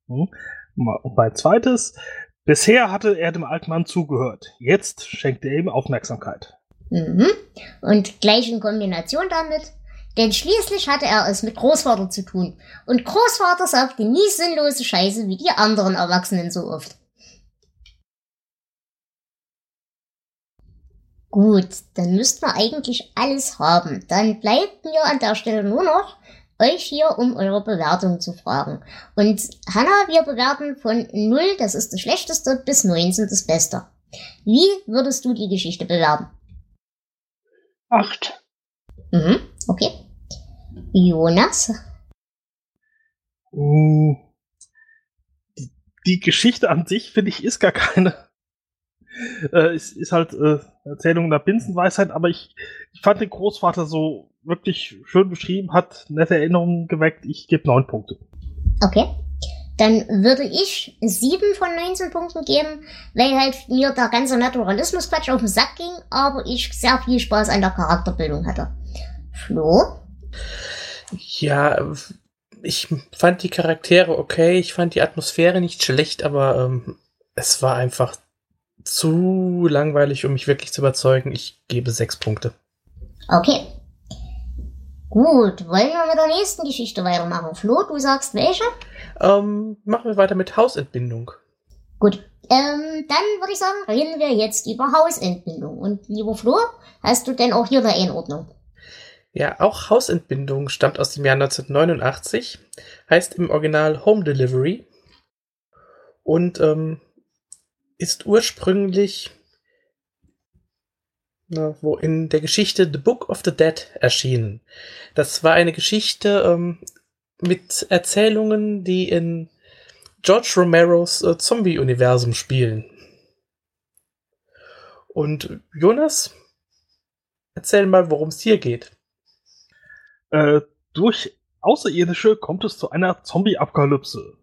Hm. Und mein zweites, bisher hatte er dem alten Mann zugehört. Jetzt schenkt er ihm Aufmerksamkeit. Mhm. Und gleich in Kombination damit, denn schließlich hatte er es mit Großvater zu tun. Und Großvater sagte nie sinnlose Scheiße wie die anderen Erwachsenen so oft. Gut, dann müssten wir eigentlich alles haben. Dann bleibt mir an der Stelle nur noch euch hier um eure Bewertung zu fragen. Und Hanna, wir bewerten von 0, das ist das Schlechteste, bis 19 das Beste. Wie würdest du die Geschichte bewerten? 8. Mhm, okay. Jonas? Uh, die, die Geschichte an sich, finde ich, ist gar keine. Äh, ist, ist halt äh, Erzählung der Binsenweisheit, aber ich, ich fand den Großvater so wirklich schön beschrieben, hat nette Erinnerungen geweckt. Ich gebe neun Punkte. Okay. Dann würde ich sieben von 19 Punkten geben, weil halt mir der ganze Naturalismus-Quatsch auf den Sack ging, aber ich sehr viel Spaß an der Charakterbildung hatte. Flo? Ja, ich fand die Charaktere okay, ich fand die Atmosphäre nicht schlecht, aber ähm, es war einfach zu langweilig, um mich wirklich zu überzeugen. Ich gebe sechs Punkte. Okay. Gut, wollen wir mit der nächsten Geschichte weitermachen? Flo, du sagst welche? Ähm, machen wir weiter mit Hausentbindung. Gut, ähm, dann würde ich sagen, reden wir jetzt über Hausentbindung. Und lieber Flo, hast du denn auch hier eine Einordnung? Ja, auch Hausentbindung stammt aus dem Jahr 1989, heißt im Original Home Delivery und ähm, ist ursprünglich na, wo in der Geschichte The Book of the Dead erschienen. Das war eine Geschichte ähm, mit Erzählungen, die in George Romeros äh, Zombie-Universum spielen. Und Jonas, erzähl mal, worum es hier geht. Äh, durch Außerirdische kommt es zu einer Zombie-Apokalypse.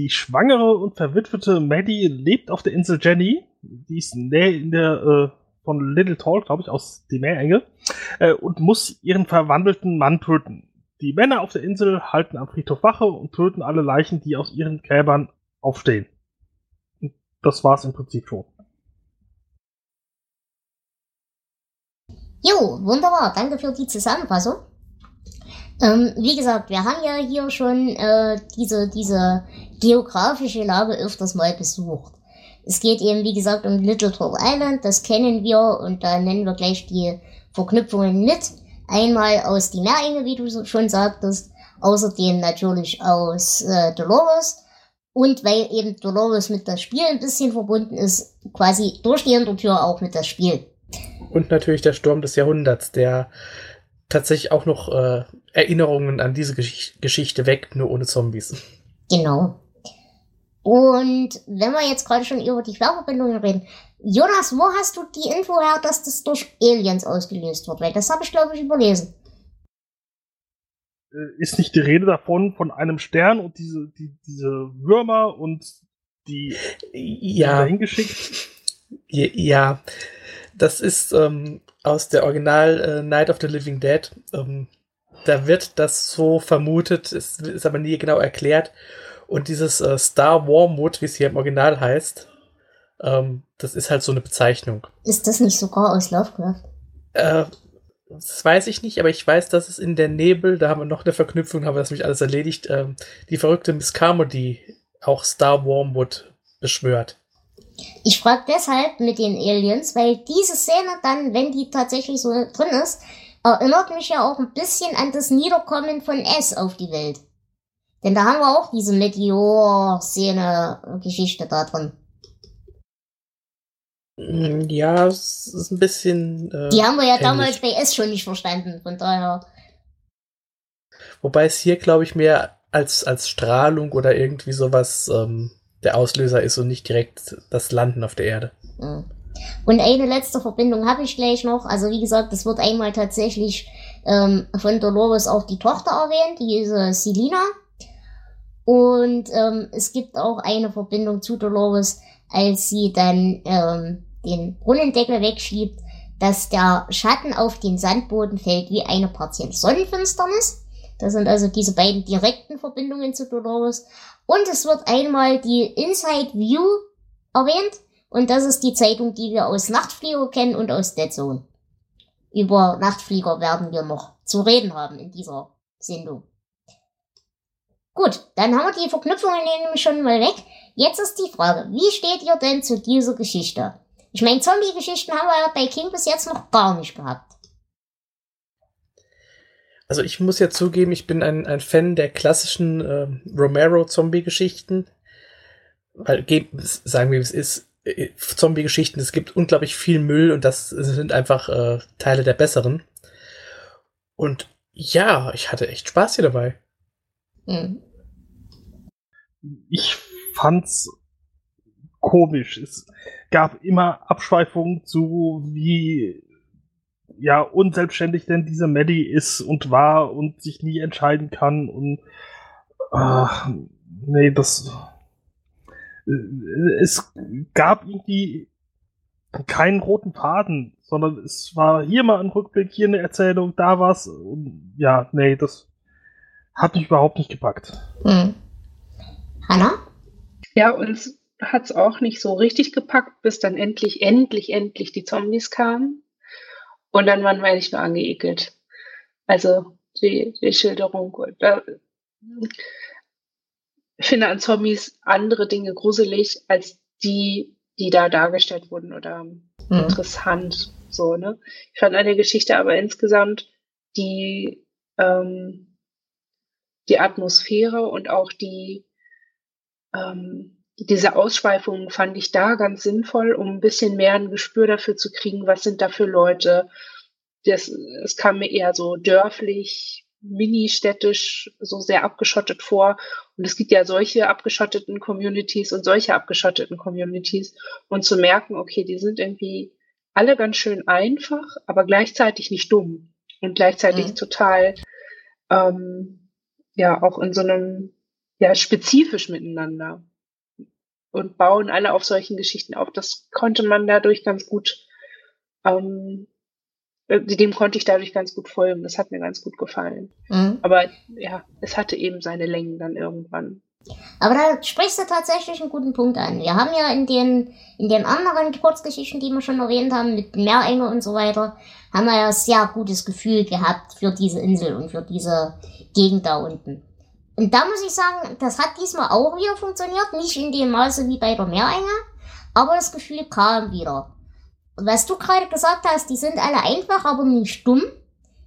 Die schwangere und verwitwete Maddie lebt auf der Insel Jenny, die ist näher in der äh, von Little Tall, glaube ich, aus die Meerenge, äh, und muss ihren verwandelten Mann töten. Die Männer auf der Insel halten am Friedhof Wache und töten alle Leichen, die aus ihren Gräbern aufstehen. Und das war's im Prinzip schon. Jo, wunderbar. Danke für die Zusammenfassung. Ähm, wie gesagt, wir haben ja hier schon äh, diese, diese geografische Lage öfters mal besucht. Es geht eben, wie gesagt, um Little Troll Island, das kennen wir und da nennen wir gleich die Verknüpfungen mit. Einmal aus die Meerenge, wie du schon sagtest, außerdem natürlich aus äh, Dolores und weil eben Dolores mit das Spiel ein bisschen verbunden ist, quasi durch die Hintertür auch mit das Spiel. Und natürlich der Sturm des Jahrhunderts, der tatsächlich auch noch äh, Erinnerungen an diese Gesch Geschichte weckt, nur ohne Zombies. Genau. Und wenn wir jetzt gerade schon über die Querverbindungen reden, Jonas, wo hast du die Info her, dass das durch Aliens ausgelöst wird? Weil das habe ich, glaube ich, überlesen. Äh, ist nicht die Rede davon, von einem Stern und diese, die, diese Würmer und die ja. hingeschickt? Ja, das ist ähm, aus der Original äh, Night of the Living Dead. Ähm, da wird das so vermutet, es ist aber nie genau erklärt. Und dieses äh, Star Wormwood, wie es hier im Original heißt, ähm, das ist halt so eine Bezeichnung. Ist das nicht sogar aus Lovecraft? Äh, das weiß ich nicht, aber ich weiß, dass es in der Nebel, da haben wir noch eine Verknüpfung, haben wir das nämlich alles erledigt, ähm, die verrückte Miss Carmody auch Star Wormwood beschwört. Ich frage deshalb mit den Aliens, weil diese Szene dann, wenn die tatsächlich so drin ist, erinnert mich ja auch ein bisschen an das Niederkommen von S auf die Welt. Denn da haben wir auch diese Meteor-Szene-Geschichte da drin. Mm, ja, es ist ein bisschen. Äh, Die haben wir ja ähnlich. damals bei S schon nicht verstanden, von daher. Wobei es hier, glaube ich, mehr als, als Strahlung oder irgendwie sowas ähm, der Auslöser ist und nicht direkt das Landen auf der Erde. Mhm. Und eine letzte Verbindung habe ich gleich noch. Also wie gesagt, es wird einmal tatsächlich ähm, von Dolores auch die Tochter erwähnt, diese Selina. Und ähm, es gibt auch eine Verbindung zu Dolores, als sie dann ähm, den Brunnendeckel wegschiebt, dass der Schatten auf den Sandboden fällt wie eine partielle Sonnenfinsternis. Das sind also diese beiden direkten Verbindungen zu Dolores. Und es wird einmal die Inside View erwähnt. Und das ist die Zeitung, die wir aus Nachtflieger kennen und aus Dead Zone. Über Nachtflieger werden wir noch zu reden haben in dieser Sendung. Gut, dann haben wir die Verknüpfungen nämlich schon mal weg. Jetzt ist die Frage, wie steht ihr denn zu dieser Geschichte? Ich meine, Zombie-Geschichten haben wir ja bei King bis jetzt noch gar nicht gehabt. Also ich muss ja zugeben, ich bin ein, ein Fan der klassischen äh, Romero-Zombie-Geschichten. Weil, sagen wir, es ist, äh, Zombie-Geschichten, es gibt unglaublich viel Müll und das sind einfach äh, Teile der besseren. Und ja, ich hatte echt Spaß hier dabei. Hm. Ich fand's komisch. Es, gab immer Abschweifungen zu, wie ja unselbstständig denn diese Maddie ist und war und sich nie entscheiden kann und äh, nee, das es gab irgendwie keinen roten Faden, sondern es war hier mal ein Rückblick, hier eine Erzählung, da was und ja, nee, das hat mich überhaupt nicht gepackt. Hm. Hanna? Ja, uns hat es auch nicht so richtig gepackt, bis dann endlich, endlich, endlich die Zombies kamen. Und dann waren wir eigentlich nur angeekelt. Also die, die Schilderung. Da, finde an Zombies andere Dinge gruselig als die, die da dargestellt wurden oder mhm. interessant. So, ne? Ich fand an der Geschichte aber insgesamt die, ähm, die Atmosphäre und auch die, ähm, diese Ausschweifungen fand ich da ganz sinnvoll, um ein bisschen mehr ein Gespür dafür zu kriegen, was sind da für Leute. Das, es kam mir eher so dörflich, mini-städtisch, so sehr abgeschottet vor. Und es gibt ja solche abgeschotteten Communities und solche abgeschotteten Communities. Und zu merken, okay, die sind irgendwie alle ganz schön einfach, aber gleichzeitig nicht dumm und gleichzeitig mhm. total, ähm, ja, auch in so einem, ja, spezifisch miteinander und bauen alle auf solchen Geschichten auf. Das konnte man dadurch ganz gut, ähm, äh, dem konnte ich dadurch ganz gut folgen. Das hat mir ganz gut gefallen. Mhm. Aber ja, es hatte eben seine Längen dann irgendwann. Aber da sprichst du tatsächlich einen guten Punkt an. Wir haben ja in den, in den anderen Kurzgeschichten, die wir schon erwähnt haben, mit Meerenge und so weiter, haben wir ja sehr gutes Gefühl gehabt für diese Insel und für diese Gegend da unten. Und da muss ich sagen, das hat diesmal auch wieder funktioniert. Nicht in dem Maße wie bei der Meerenge, aber das Gefühl kam wieder. Was du gerade gesagt hast, die sind alle einfach, aber nicht dumm,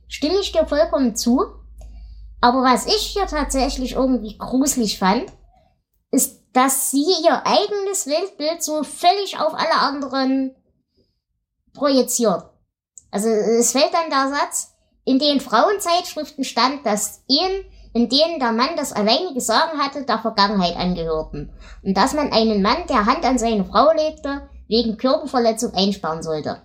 stimme ich dir vollkommen zu. Aber was ich hier tatsächlich irgendwie gruselig fand, ist, dass sie ihr eigenes Weltbild so völlig auf alle anderen projiziert. Also es fällt dann der Satz, in den Frauenzeitschriften stand, dass Ehen in denen der Mann das alleinige Sagen hatte, der Vergangenheit angehörten, und dass man einen Mann, der Hand an seine Frau legte, wegen Körperverletzung einsperren sollte.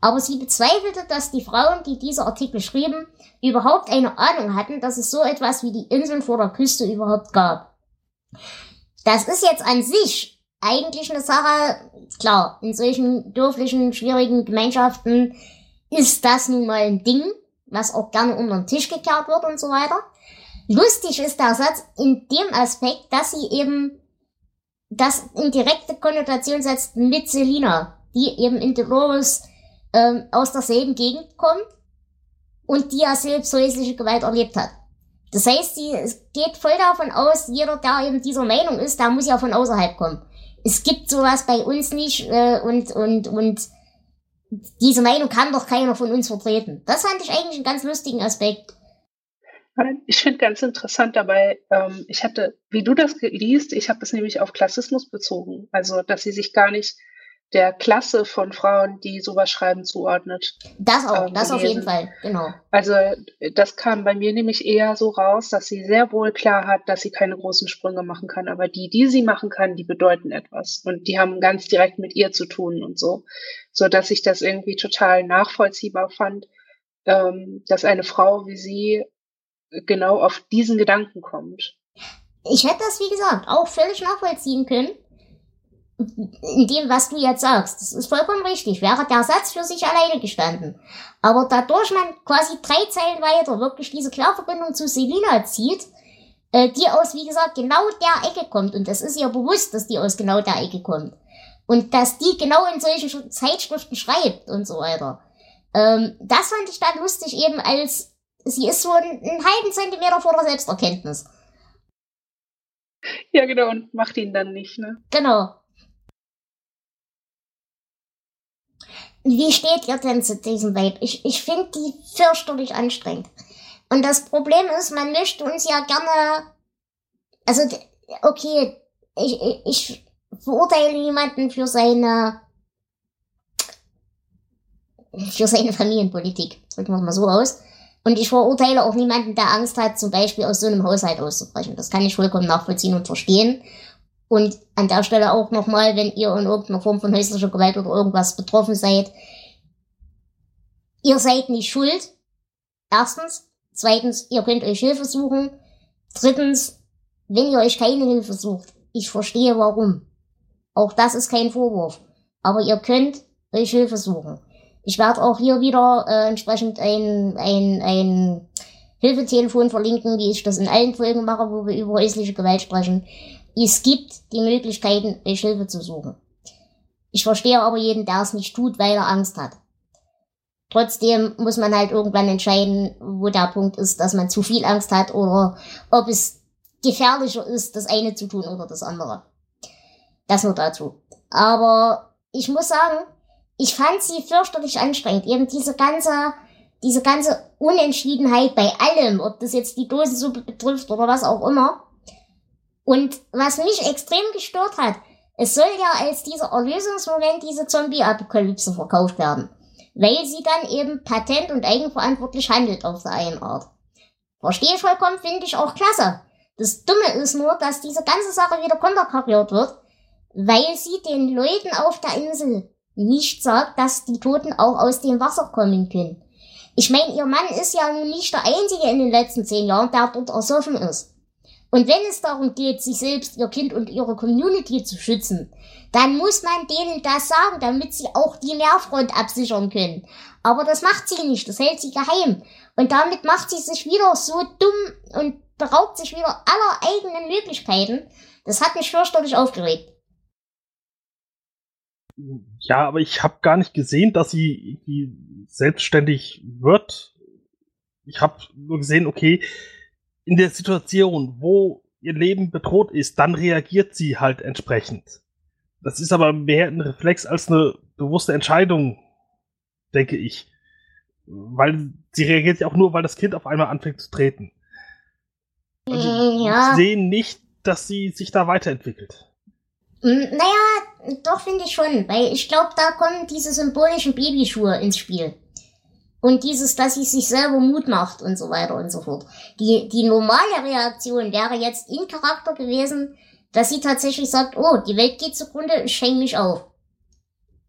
Aber sie bezweifelte, dass die Frauen, die diese Artikel schrieben, überhaupt eine Ahnung hatten, dass es so etwas wie die Inseln vor der Küste überhaupt gab. Das ist jetzt an sich eigentlich eine Sache, klar, in solchen dörflichen, schwierigen Gemeinschaften ist das nun mal ein Ding, was auch gerne unter den Tisch gekehrt wird und so weiter. Lustig ist der Satz in dem Aspekt, dass sie eben das in direkte Konnotation setzt mit Selina, die eben in Dolores ähm, aus derselben Gegend kommt und die ja selbst häusliche Gewalt erlebt hat. Das heißt, sie geht voll davon aus, jeder, der eben dieser Meinung ist, der muss ja von außerhalb kommen. Es gibt sowas bei uns nicht äh, und, und, und diese Meinung kann doch keiner von uns vertreten. Das fand ich eigentlich einen ganz lustigen Aspekt. Ich finde ganz interessant dabei, ähm, ich hatte, wie du das liest, ich habe das nämlich auf Klassismus bezogen. Also, dass sie sich gar nicht der Klasse von Frauen, die sowas schreiben, zuordnet. Das auch, ähm, das auf jeden Fall, genau. Also das kam bei mir nämlich eher so raus, dass sie sehr wohl klar hat, dass sie keine großen Sprünge machen kann, aber die, die sie machen kann, die bedeuten etwas und die haben ganz direkt mit ihr zu tun und so, so dass ich das irgendwie total nachvollziehbar fand, ähm, dass eine Frau wie sie genau auf diesen Gedanken kommt. Ich hätte das, wie gesagt, auch völlig nachvollziehen können. In dem, was du jetzt sagst. Das ist vollkommen richtig. Wäre der Satz für sich alleine gestanden. Aber dadurch man quasi drei Zeilen weiter wirklich diese Klarverbindung zu Selina zieht, äh, die aus, wie gesagt, genau der Ecke kommt. Und das ist ihr bewusst, dass die aus genau der Ecke kommt. Und dass die genau in solchen Zeitschriften schreibt und so weiter. Ähm, das fand ich dann lustig eben als sie ist so einen, einen halben Zentimeter vor der Selbsterkenntnis. Ja, genau, und macht ihn dann nicht, ne? Genau. Wie steht ihr denn zu diesem Vape? Ich, ich finde die fürchterlich anstrengend. Und das Problem ist, man möchte uns ja gerne, also, okay, ich, ich, ich verurteile niemanden für seine, für seine Familienpolitik. Drücken wir es mal so aus. Und ich verurteile auch niemanden, der Angst hat, zum Beispiel aus so einem Haushalt auszubrechen. Das kann ich vollkommen nachvollziehen und verstehen. Und an der Stelle auch nochmal, wenn ihr in irgendeiner Form von häuslicher Gewalt oder irgendwas betroffen seid, ihr seid nicht schuld. Erstens. Zweitens, ihr könnt euch Hilfe suchen. Drittens, wenn ihr euch keine Hilfe sucht, ich verstehe warum. Auch das ist kein Vorwurf. Aber ihr könnt euch Hilfe suchen. Ich werde auch hier wieder äh, entsprechend ein, ein, ein Hilfetelefon verlinken, wie ich das in allen Folgen mache, wo wir über häusliche Gewalt sprechen. Es gibt die Möglichkeiten, euch Hilfe zu suchen. Ich verstehe aber jeden, der es nicht tut, weil er Angst hat. Trotzdem muss man halt irgendwann entscheiden, wo der Punkt ist, dass man zu viel Angst hat oder ob es gefährlicher ist, das eine zu tun oder das andere. Das nur dazu. Aber ich muss sagen, ich fand sie fürchterlich anstrengend. Eben diese ganze, diese ganze Unentschiedenheit bei allem, ob das jetzt die Dosensuppe betrifft oder was auch immer. Und was mich extrem gestört hat, es soll ja als dieser Erlösungsmoment diese Zombie-Apokalypse verkauft werden weil sie dann eben patent- und eigenverantwortlich handelt auf der einen Art. Verstehe ich vollkommen, finde ich auch klasse. Das Dumme ist nur, dass diese ganze Sache wieder konterkariert wird, weil sie den Leuten auf der Insel nicht sagt, dass die Toten auch aus dem Wasser kommen können. Ich meine, ihr Mann ist ja nun nicht der Einzige in den letzten zehn Jahren, der dort ersoffen ist. Und wenn es darum geht, sich selbst, ihr Kind und ihre Community zu schützen, dann muss man denen das sagen, damit sie auch die Meerfront absichern können. Aber das macht sie nicht, das hält sie geheim. Und damit macht sie sich wieder so dumm und beraubt sich wieder aller eigenen Möglichkeiten. Das hat mich fürchterlich aufgeregt. Ja, aber ich habe gar nicht gesehen, dass sie selbstständig wird. Ich habe nur gesehen, okay, in der Situation, wo ihr Leben bedroht ist, dann reagiert sie halt entsprechend. Das ist aber mehr ein Reflex als eine bewusste Entscheidung, denke ich. Weil sie reagiert ja auch nur, weil das Kind auf einmal anfängt zu treten. Also ja. Ich sehe nicht, dass sie sich da weiterentwickelt. Mm, Naja, doch finde ich schon, weil ich glaube, da kommen diese symbolischen Babyschuhe ins Spiel. Und dieses, dass sie sich selber Mut macht und so weiter und so fort. Die, die normale Reaktion wäre jetzt in Charakter gewesen, dass sie tatsächlich sagt, oh, die Welt geht zugrunde, ich häng mich auf.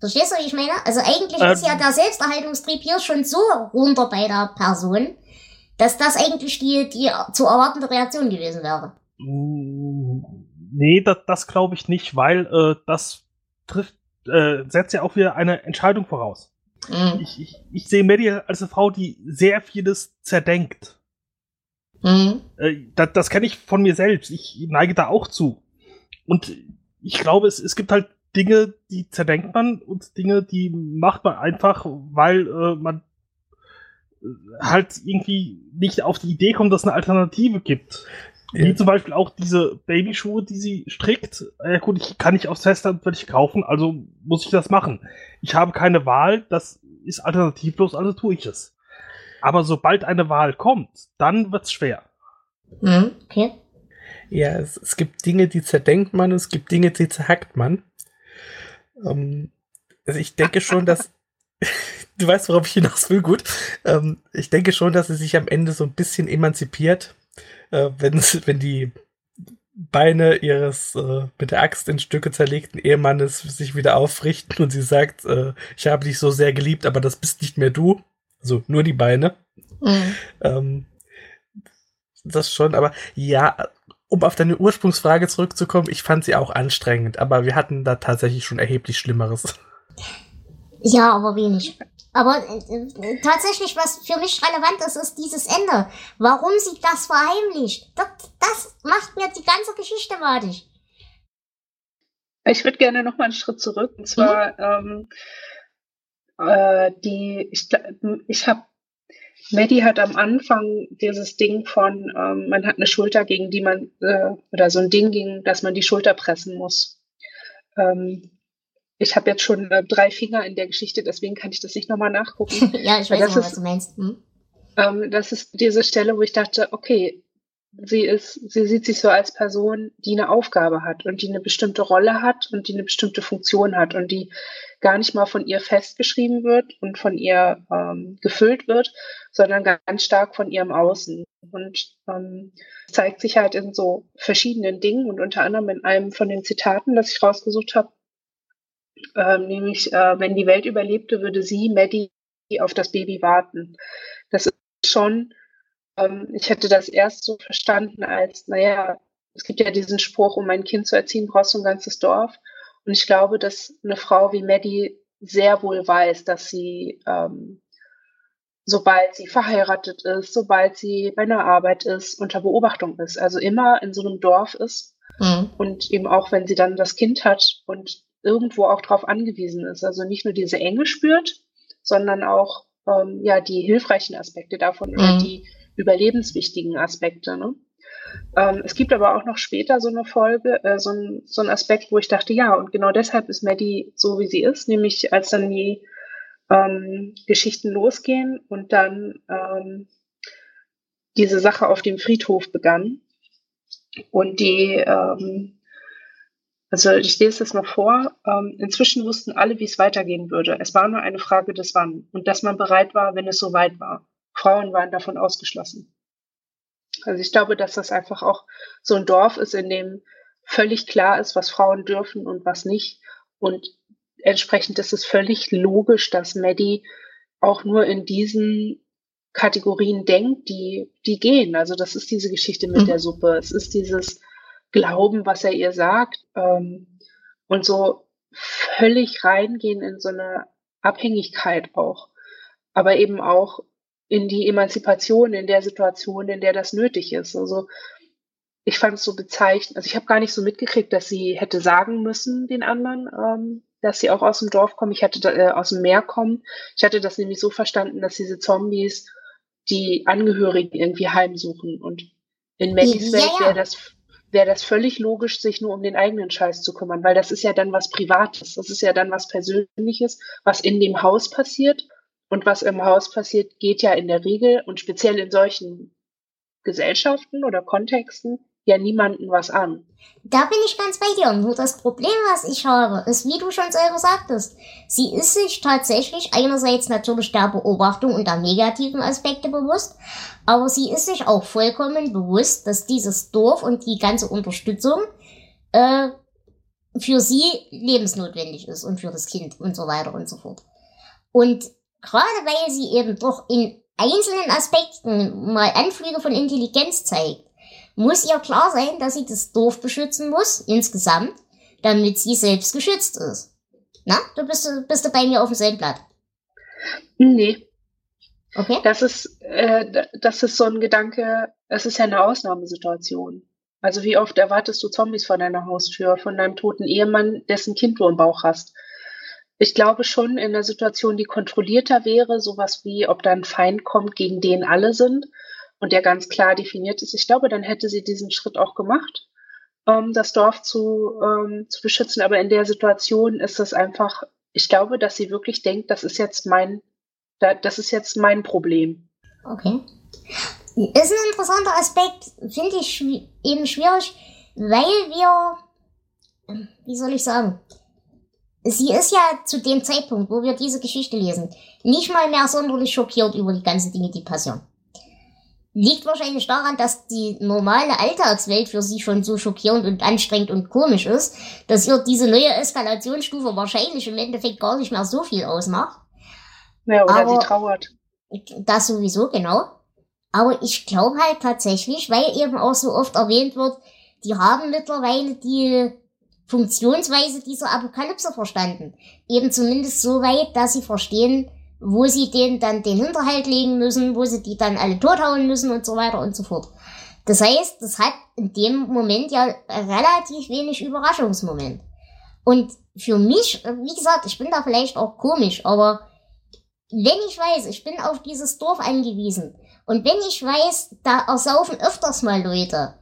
Verstehst du, was ich meine? Also eigentlich Ähm. ist ja der Selbsterhaltungstrieb hier schon so runter bei der Person, dass das eigentlich die, die zu erwartende Reaktion gewesen wäre. Mm, Nee, das, das glaube ich nicht, weil äh, das trifft, äh, setzt ja auch wieder eine Entscheidung voraus. Mhm. Ich, ich, ich sehe Maddie als eine Frau, die sehr vieles zerdenkt. Mhm. Äh, das das kenne ich von mir selbst. Ich neige da auch zu. Und ich glaube, es, es gibt halt Dinge, die zerdenkt man und Dinge, die macht man einfach, weil äh, man äh, halt irgendwie nicht auf die Idee kommt, dass es eine Alternative gibt. Ja. Wie zum Beispiel auch diese Babyschuhe, die sie strickt. Ja gut, ich kann nicht aufs Testland würde ich kaufen, also muss ich das machen. Ich habe keine Wahl, das ist alternativlos, also tue ich es. Aber sobald eine Wahl kommt, dann wird's schwer. Mhm. Okay. Ja, es, es gibt Dinge, die zerdenkt man und es gibt Dinge, die zerhackt man. Ähm, also ich denke schon, dass du weißt, worauf ich hinaus will, gut. Ähm, ich denke schon, dass sie sich am Ende so ein bisschen emanzipiert, äh, wenn, die Beine ihres äh, mit der Axt in Stücke zerlegten Ehemannes sich wieder aufrichten und sie sagt, äh, ich habe dich so sehr geliebt, aber das bist nicht mehr du. Also nur die Beine. Mhm. Ähm, das schon, aber ja, um auf deine Ursprungsfrage zurückzukommen, ich fand sie auch anstrengend, aber wir hatten da tatsächlich schon erheblich Schlimmeres. Ja, aber wenig. Aber äh, tatsächlich, was für mich relevant ist, ist dieses Ende. Warum sie das verheimlicht. Das, das macht mir die ganze Geschichte madig. Ich würde gerne noch mal einen Schritt zurück. Und zwar ähm, äh, die, ich, ich habe, Maddie hat am Anfang dieses Ding von, ähm, man hat eine Schulter, gegen die man, äh, oder so ein Ding, gegen das man die Schulter pressen muss. Ähm, ich habe jetzt schon äh, drei Finger in der Geschichte, deswegen kann ich das nicht nochmal nachgucken. ja, ich weiß ist- was du meinst. Hm? Ähm, das ist diese Stelle, wo ich dachte, okay, sie ist, sie sieht sich so als Person, die eine Aufgabe hat und die eine bestimmte Rolle hat und die eine bestimmte Funktion hat und die gar nicht mal von ihr festgeschrieben wird und von ihr ähm, gefüllt wird, sondern ganz stark von ihrem Außen. Und ähm, zeigt sich halt in so verschiedenen Dingen und unter anderem in einem von den Zitaten, das ich rausgesucht habe, ähm, nämlich, äh, wenn die Welt überlebte, würde sie, Maddie, auf das Baby warten. Das ist schon ähm, ich hätte das erst so verstanden als, naja, es gibt ja diesen Spruch, um ein Kind zu erziehen, brauchst du ein ganzes Dorf. Und ich glaube, dass eine Frau wie Maddie sehr wohl weiß, dass sie, ähm, sobald sie verheiratet ist, sobald sie bei einer Arbeit ist, unter Beobachtung ist. Also immer in so einem Dorf ist. Mhm. Und eben auch, wenn sie dann das Kind hat und irgendwo auch darauf angewiesen ist. Also nicht nur diese Enge spürt, sondern auch ähm, ja die hilfreichen Aspekte davon mhm. oder die überlebenswichtigen Aspekte. Ne? Ähm, es gibt aber auch noch später so eine Folge, äh, so, ein, so ein Aspekt, wo ich dachte, ja, und genau deshalb ist Maddie so, wie sie ist, nämlich als dann die ähm, Geschichten losgehen und dann ähm, diese Sache auf dem Friedhof begann und die, ähm, also ich lese es noch vor, ähm, inzwischen wussten alle, wie es weitergehen würde. Es war nur eine Frage des Wann und dass man bereit war, wenn es soweit war. Frauen waren davon ausgeschlossen. Also ich glaube, dass das einfach auch so ein Dorf ist, in dem völlig klar ist, was Frauen dürfen und was nicht. Und entsprechend ist es völlig logisch, dass Maddie auch nur in diesen Kategorien denkt, die, die gehen. Also das ist diese Geschichte mit mhm. der Suppe. Es ist dieses Glauben, was er ihr sagt. Ähm, und so völlig reingehen in so eine Abhängigkeit auch. Aber eben auch in die Emanzipation in der Situation, in der das nötig ist. Also ich fand es so bezeichnend. Also ich habe gar nicht so mitgekriegt, dass sie hätte sagen müssen den anderen, ähm, dass sie auch aus dem Dorf kommen. Ich hatte äh, aus dem Meer kommen. Ich hatte das nämlich so verstanden, dass diese Zombies die Angehörigen irgendwie heimsuchen. Und in Maddys ja, Welt wäre das wäre das völlig logisch, sich nur um den eigenen Scheiß zu kümmern, weil das ist ja dann was Privates, das ist ja dann was Persönliches, was in dem Haus passiert. Und was im Haus passiert, geht ja in der Regel und speziell in solchen Gesellschaften oder Kontexten ja niemanden was an. Da bin ich ganz bei dir. Nur das Problem, was ich habe, ist, wie du schon selber sagtest, sie ist sich tatsächlich einerseits natürlich der Beobachtung und der negativen Aspekte bewusst, aber sie ist sich auch vollkommen bewusst, dass dieses Dorf und die ganze Unterstützung äh, für sie lebensnotwendig ist und für das Kind und so weiter und so fort. Und gerade weil sie eben doch in einzelnen Aspekten mal Anflüge von Intelligenz zeigt, muss ihr klar sein, dass sie das Dorf beschützen muss, insgesamt, damit sie selbst geschützt ist. Na, du bist, bist du bei mir auf dem selben Blatt? Nee. Okay. Das ist, äh, das ist so ein Gedanke, es ist ja eine Ausnahmesituation. Also wie oft erwartest du Zombies vor deiner Haustür, von deinem toten Ehemann, dessen Kind du im Bauch hast? Ich glaube schon in einer Situation, die kontrollierter wäre, sowas wie, ob da ein Feind kommt, gegen den alle sind und der ganz klar definiert ist. Ich glaube, dann hätte sie diesen Schritt auch gemacht, ähm, das Dorf zu, ähm, zu beschützen. Aber in der Situation ist es einfach, ich glaube, dass sie wirklich denkt, das ist jetzt mein, das ist jetzt mein Problem. Okay. Ist ein interessanter Aspekt, finde ich eben schwierig, weil wir, wie soll ich sagen, sie ist ja zu dem Zeitpunkt, wo wir diese Geschichte lesen, nicht mal mehr sonderlich schockiert über die ganzen Dinge, die passieren. Liegt wahrscheinlich daran, dass die normale Alltagswelt für sie schon so schockierend und anstrengend und komisch ist, dass ihr diese neue Eskalationsstufe wahrscheinlich im Endeffekt gar nicht mehr so viel ausmacht. Ja, oder Aber sie trauert. Das sowieso, genau. Aber ich glaube halt tatsächlich, weil eben auch so oft erwähnt wird, die haben mittlerweile die Funktionsweise dieser Apokalypse verstanden. Eben zumindest so weit, dass sie verstehen, wo sie denen dann den Hinterhalt legen müssen, wo sie die dann alle tothauen müssen und so weiter und so fort. Das heißt, das hat in dem Moment ja relativ wenig Überraschungsmoment. Und für mich, wie gesagt, ich bin da vielleicht auch komisch, aber wenn ich weiß, ich bin auf dieses Dorf angewiesen und wenn ich weiß, da ersaufen öfters mal Leute,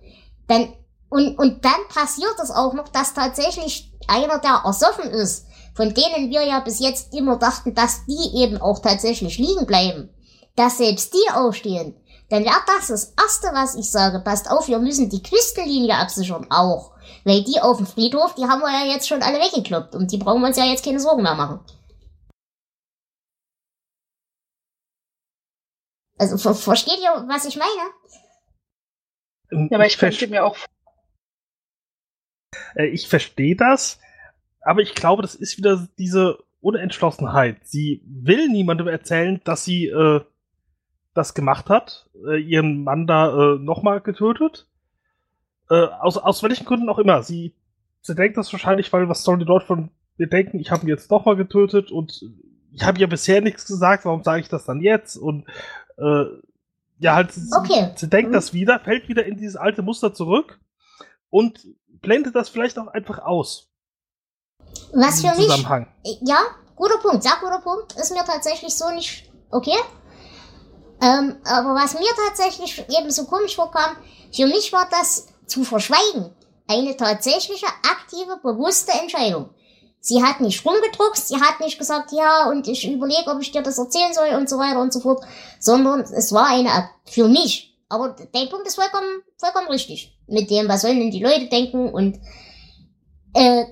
dann und, und dann passiert es auch noch, dass tatsächlich einer, der ersoffen ist, von denen wir ja bis jetzt immer dachten, dass die eben auch tatsächlich liegen bleiben, dass selbst die aufstehen, dann wäre das das Erste, was ich sage. Passt auf, wir müssen die Küstenlinie absichern, auch. Weil die auf dem Friedhof, die haben wir ja jetzt schon alle weggekloppt. Und die brauchen wir uns ja jetzt keine Sorgen mehr machen. Also, ver versteht ihr, was ich meine? Ja, aber ich, ich könnte mir auch. Äh, ich verstehe das, aber ich glaube, das ist wieder diese Unentschlossenheit. Sie will niemandem erzählen, dass sie äh, das gemacht hat, äh, ihren Mann da äh, nochmal getötet. Äh, aus, aus welchen Gründen auch immer. Sie, sie denkt das wahrscheinlich, weil was sollen die Leute von mir denken, ich habe ihn jetzt nochmal getötet und ich habe ihr bisher nichts gesagt, warum sage ich das dann jetzt? Und äh, ja, halt, sie, okay. sie denkt mhm. das wieder, fällt wieder in dieses alte Muster zurück und blendet das vielleicht auch einfach aus. Was für mich. Ja, guter Punkt, sehr guter Punkt. Ist mir tatsächlich so nicht okay. Ähm, aber was mir tatsächlich eben so komisch vorkam, für mich war das zu verschweigen eine tatsächliche, aktive, bewusste Entscheidung. Sie hat nicht rumgedruckt, sie hat nicht gesagt, ja, und ich überlege, ob ich dir das erzählen soll und so weiter und so fort, sondern es war eine, für mich. Aber der Punkt ist vollkommen, vollkommen richtig. Mit dem, was sollen denn die Leute denken und, äh,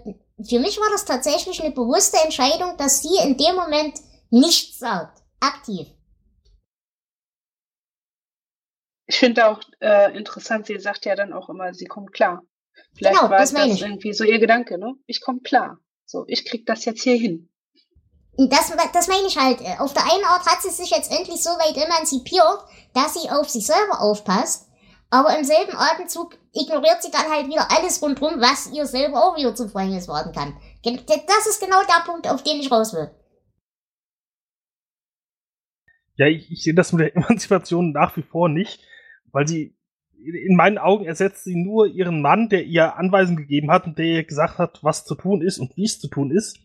für mich war das tatsächlich eine bewusste Entscheidung, dass sie in dem Moment nichts sagt. Aktiv. Ich finde auch äh, interessant, sie sagt ja dann auch immer, sie kommt klar. Vielleicht genau, war das, das irgendwie so ihr Gedanke, ne? Ich komme klar. So, ich krieg das jetzt hier hin. Das, das meine ich halt. Auf der einen Art hat sie sich jetzt endlich so weit emanzipiert, dass sie auf sich selber aufpasst. Aber im selben Atemzug ignoriert sie dann halt wieder alles rundherum, was ihr selber auch wieder zum Verhängnis werden kann. Das ist genau der Punkt, auf den ich raus will. Ja, ich, ich sehe das mit der Emanzipation nach wie vor nicht, weil sie in meinen Augen ersetzt sie nur ihren Mann, der ihr Anweisungen gegeben hat und der ihr gesagt hat, was zu tun ist und wie es zu tun ist.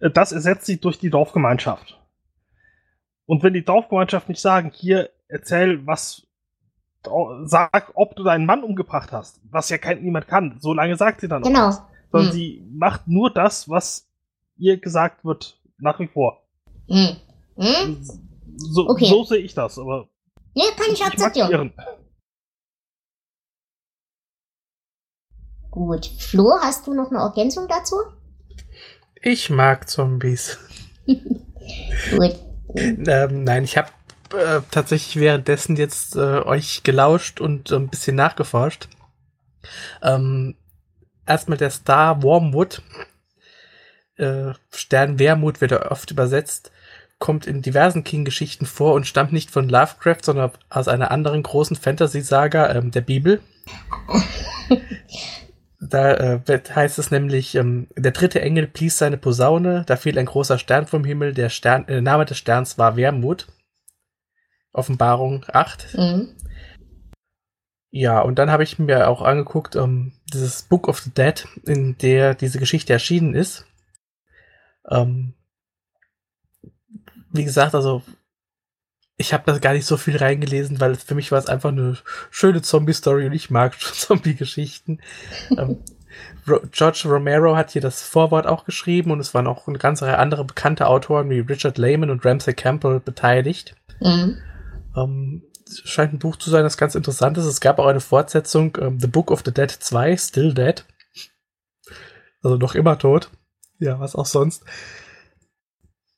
Äh, das ersetzt sie durch die Dorfgemeinschaft. Und wenn die Dorfgemeinschaft nicht sagen, hier erzähl, was, sag, ob du deinen Mann umgebracht hast, was ja kein, niemand kann, so lange sagt sie dann genau. auch. Genau. Sondern hm. sie macht nur das, was ihr gesagt wird, nach wie vor. Hm. Hm? So, okay. so sehe ich das, aber. Nee, kann ich akzeptieren. Gut. Flo, hast du noch eine Ergänzung dazu? Ich mag Zombies. Gut. Ähm, nein, ich habe äh, tatsächlich währenddessen jetzt äh, euch gelauscht und äh, ein bisschen nachgeforscht. Ähm, erstmal der Star Wormwood. Äh, Stern Wermut wird er oft übersetzt, kommt in diversen King-Geschichten vor und stammt nicht von Lovecraft, sondern aus einer anderen großen Fantasy-Saga, ähm, der Bibel. Da äh, heißt es nämlich, ähm, der dritte Engel blies seine Posaune, da fiel ein großer Stern vom Himmel, der Stern, äh, Name des Sterns war Wermut. Offenbarung 8. Mhm. Ja, und dann habe ich mir auch angeguckt, ähm, dieses Book of the Dead, in der diese Geschichte erschienen ist. Ähm, wie gesagt, also ich habe da gar nicht so viel reingelesen, weil für mich war es einfach eine schöne Zombie-Story und ich mag Zombie-Geschichten. ähm, George Romero hat hier das Vorwort auch geschrieben und es waren auch eine ganze Reihe andere bekannte Autoren wie Richard Lehman und Ramsey Campbell beteiligt. Mhm. Ähm, scheint ein Buch zu sein, das ganz interessant ist. Es gab auch eine Fortsetzung, ähm, The Book of the Dead 2, Still Dead. Also noch immer tot. Ja, was auch sonst.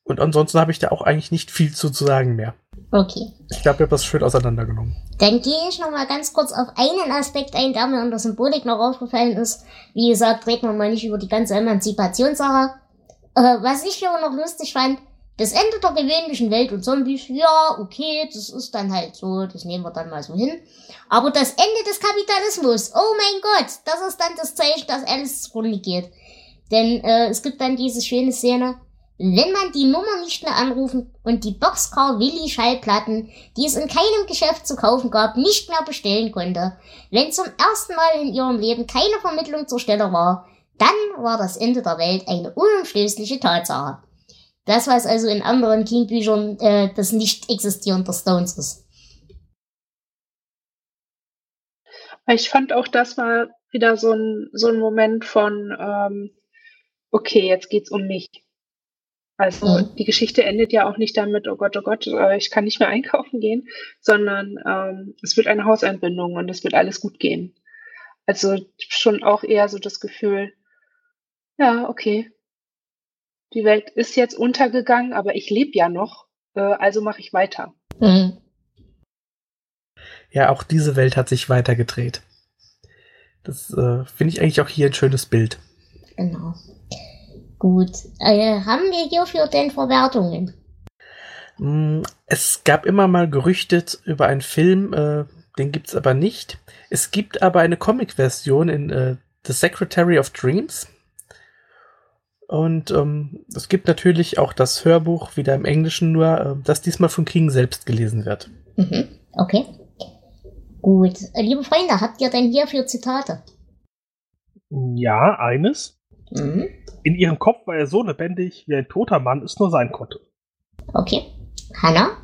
Und ansonsten habe ich da auch eigentlich nicht viel zu, zu sagen mehr. Okay. Ich glaube, ich habe das schön auseinandergenommen. Dann gehe ich noch mal ganz kurz auf einen Aspekt ein, der mir in der Symbolik noch aufgefallen ist. Wie gesagt, reden wir mal nicht über die ganze Emanzipationssache. Äh, was ich aber noch lustig fand, das Ende der gewöhnlichen Welt und Zombies, ja, okay, das ist dann halt so, das nehmen wir dann mal so hin. Aber das Ende des Kapitalismus, oh mein Gott, das ist dann das Zeichen, dass alles zugrunde geht. Denn äh, es gibt dann diese schöne Szene, wenn man die Nummer nicht mehr anrufen und die Boxcar Willi Schallplatten, die es in keinem Geschäft zu kaufen gab, nicht mehr bestellen konnte, wenn zum ersten Mal in ihrem Leben keine Vermittlung zur Stelle war, dann war das Ende der Welt eine unumstößliche Tatsache. Das, was also in anderen King-Büchern äh, das Nicht-Existieren der Stones ist. Ich fand auch, das war wieder so ein, so ein Moment von, ähm, okay, jetzt geht's um mich Also Mhm. die Geschichte endet ja auch nicht damit, oh Gott, oh Gott, äh, ich kann nicht mehr einkaufen gehen, sondern ähm, es wird eine Hauseinbindung und es wird alles gut gehen. Also schon auch eher so das Gefühl, ja, okay, die Welt ist jetzt untergegangen, aber ich lebe ja noch, äh, also mache ich weiter. Mhm. Ja, auch diese Welt hat sich weitergedreht. Das äh, finde ich eigentlich auch hier ein schönes Bild. Genau. Gut. Äh, haben wir hierfür denn Verwertungen? Mm, Es gab immer mal Gerüchte über einen Film, äh, den gibt's aber nicht. Es gibt aber eine Comic-Version in äh, The Secretary of Dreams. Und ähm, es gibt natürlich auch das Hörbuch, wieder im Englischen nur, äh, das diesmal von King selbst gelesen wird. Mhm. Okay. Gut. Äh, liebe Freunde, habt ihr denn hierfür Zitate? Ja, eines. Mhm. In ihrem Kopf war er so lebendig, wie ein toter Mann es nur sein konnte. Okay. Hanna?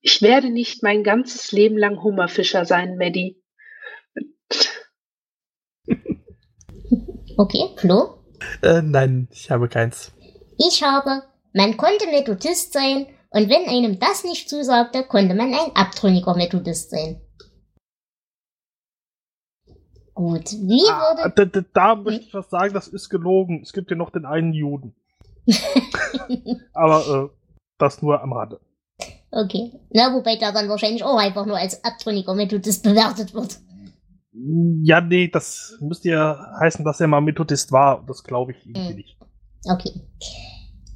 Ich werde nicht mein ganzes Leben lang Hummerfischer sein, Maddie. Okay. Flo? Äh, nein, ich habe keins. Ich habe, man konnte Methodist sein und wenn einem das nicht zusagte, konnte man ein abtrünniger Methodist sein. Gut, wie Ah, würde... da, da, da möchte ich was sagen, das ist gelogen. Es gibt ja noch den einen Juden. Aber äh, das nur am Rande. okay. Na, wobei der dann wahrscheinlich auch einfach nur als abtrünniger Methodist bewertet wird. Ja, nee, das müsste ja heißen, dass er mal Methodist war. Das glaube ich irgendwie Mhm. nicht. Okay.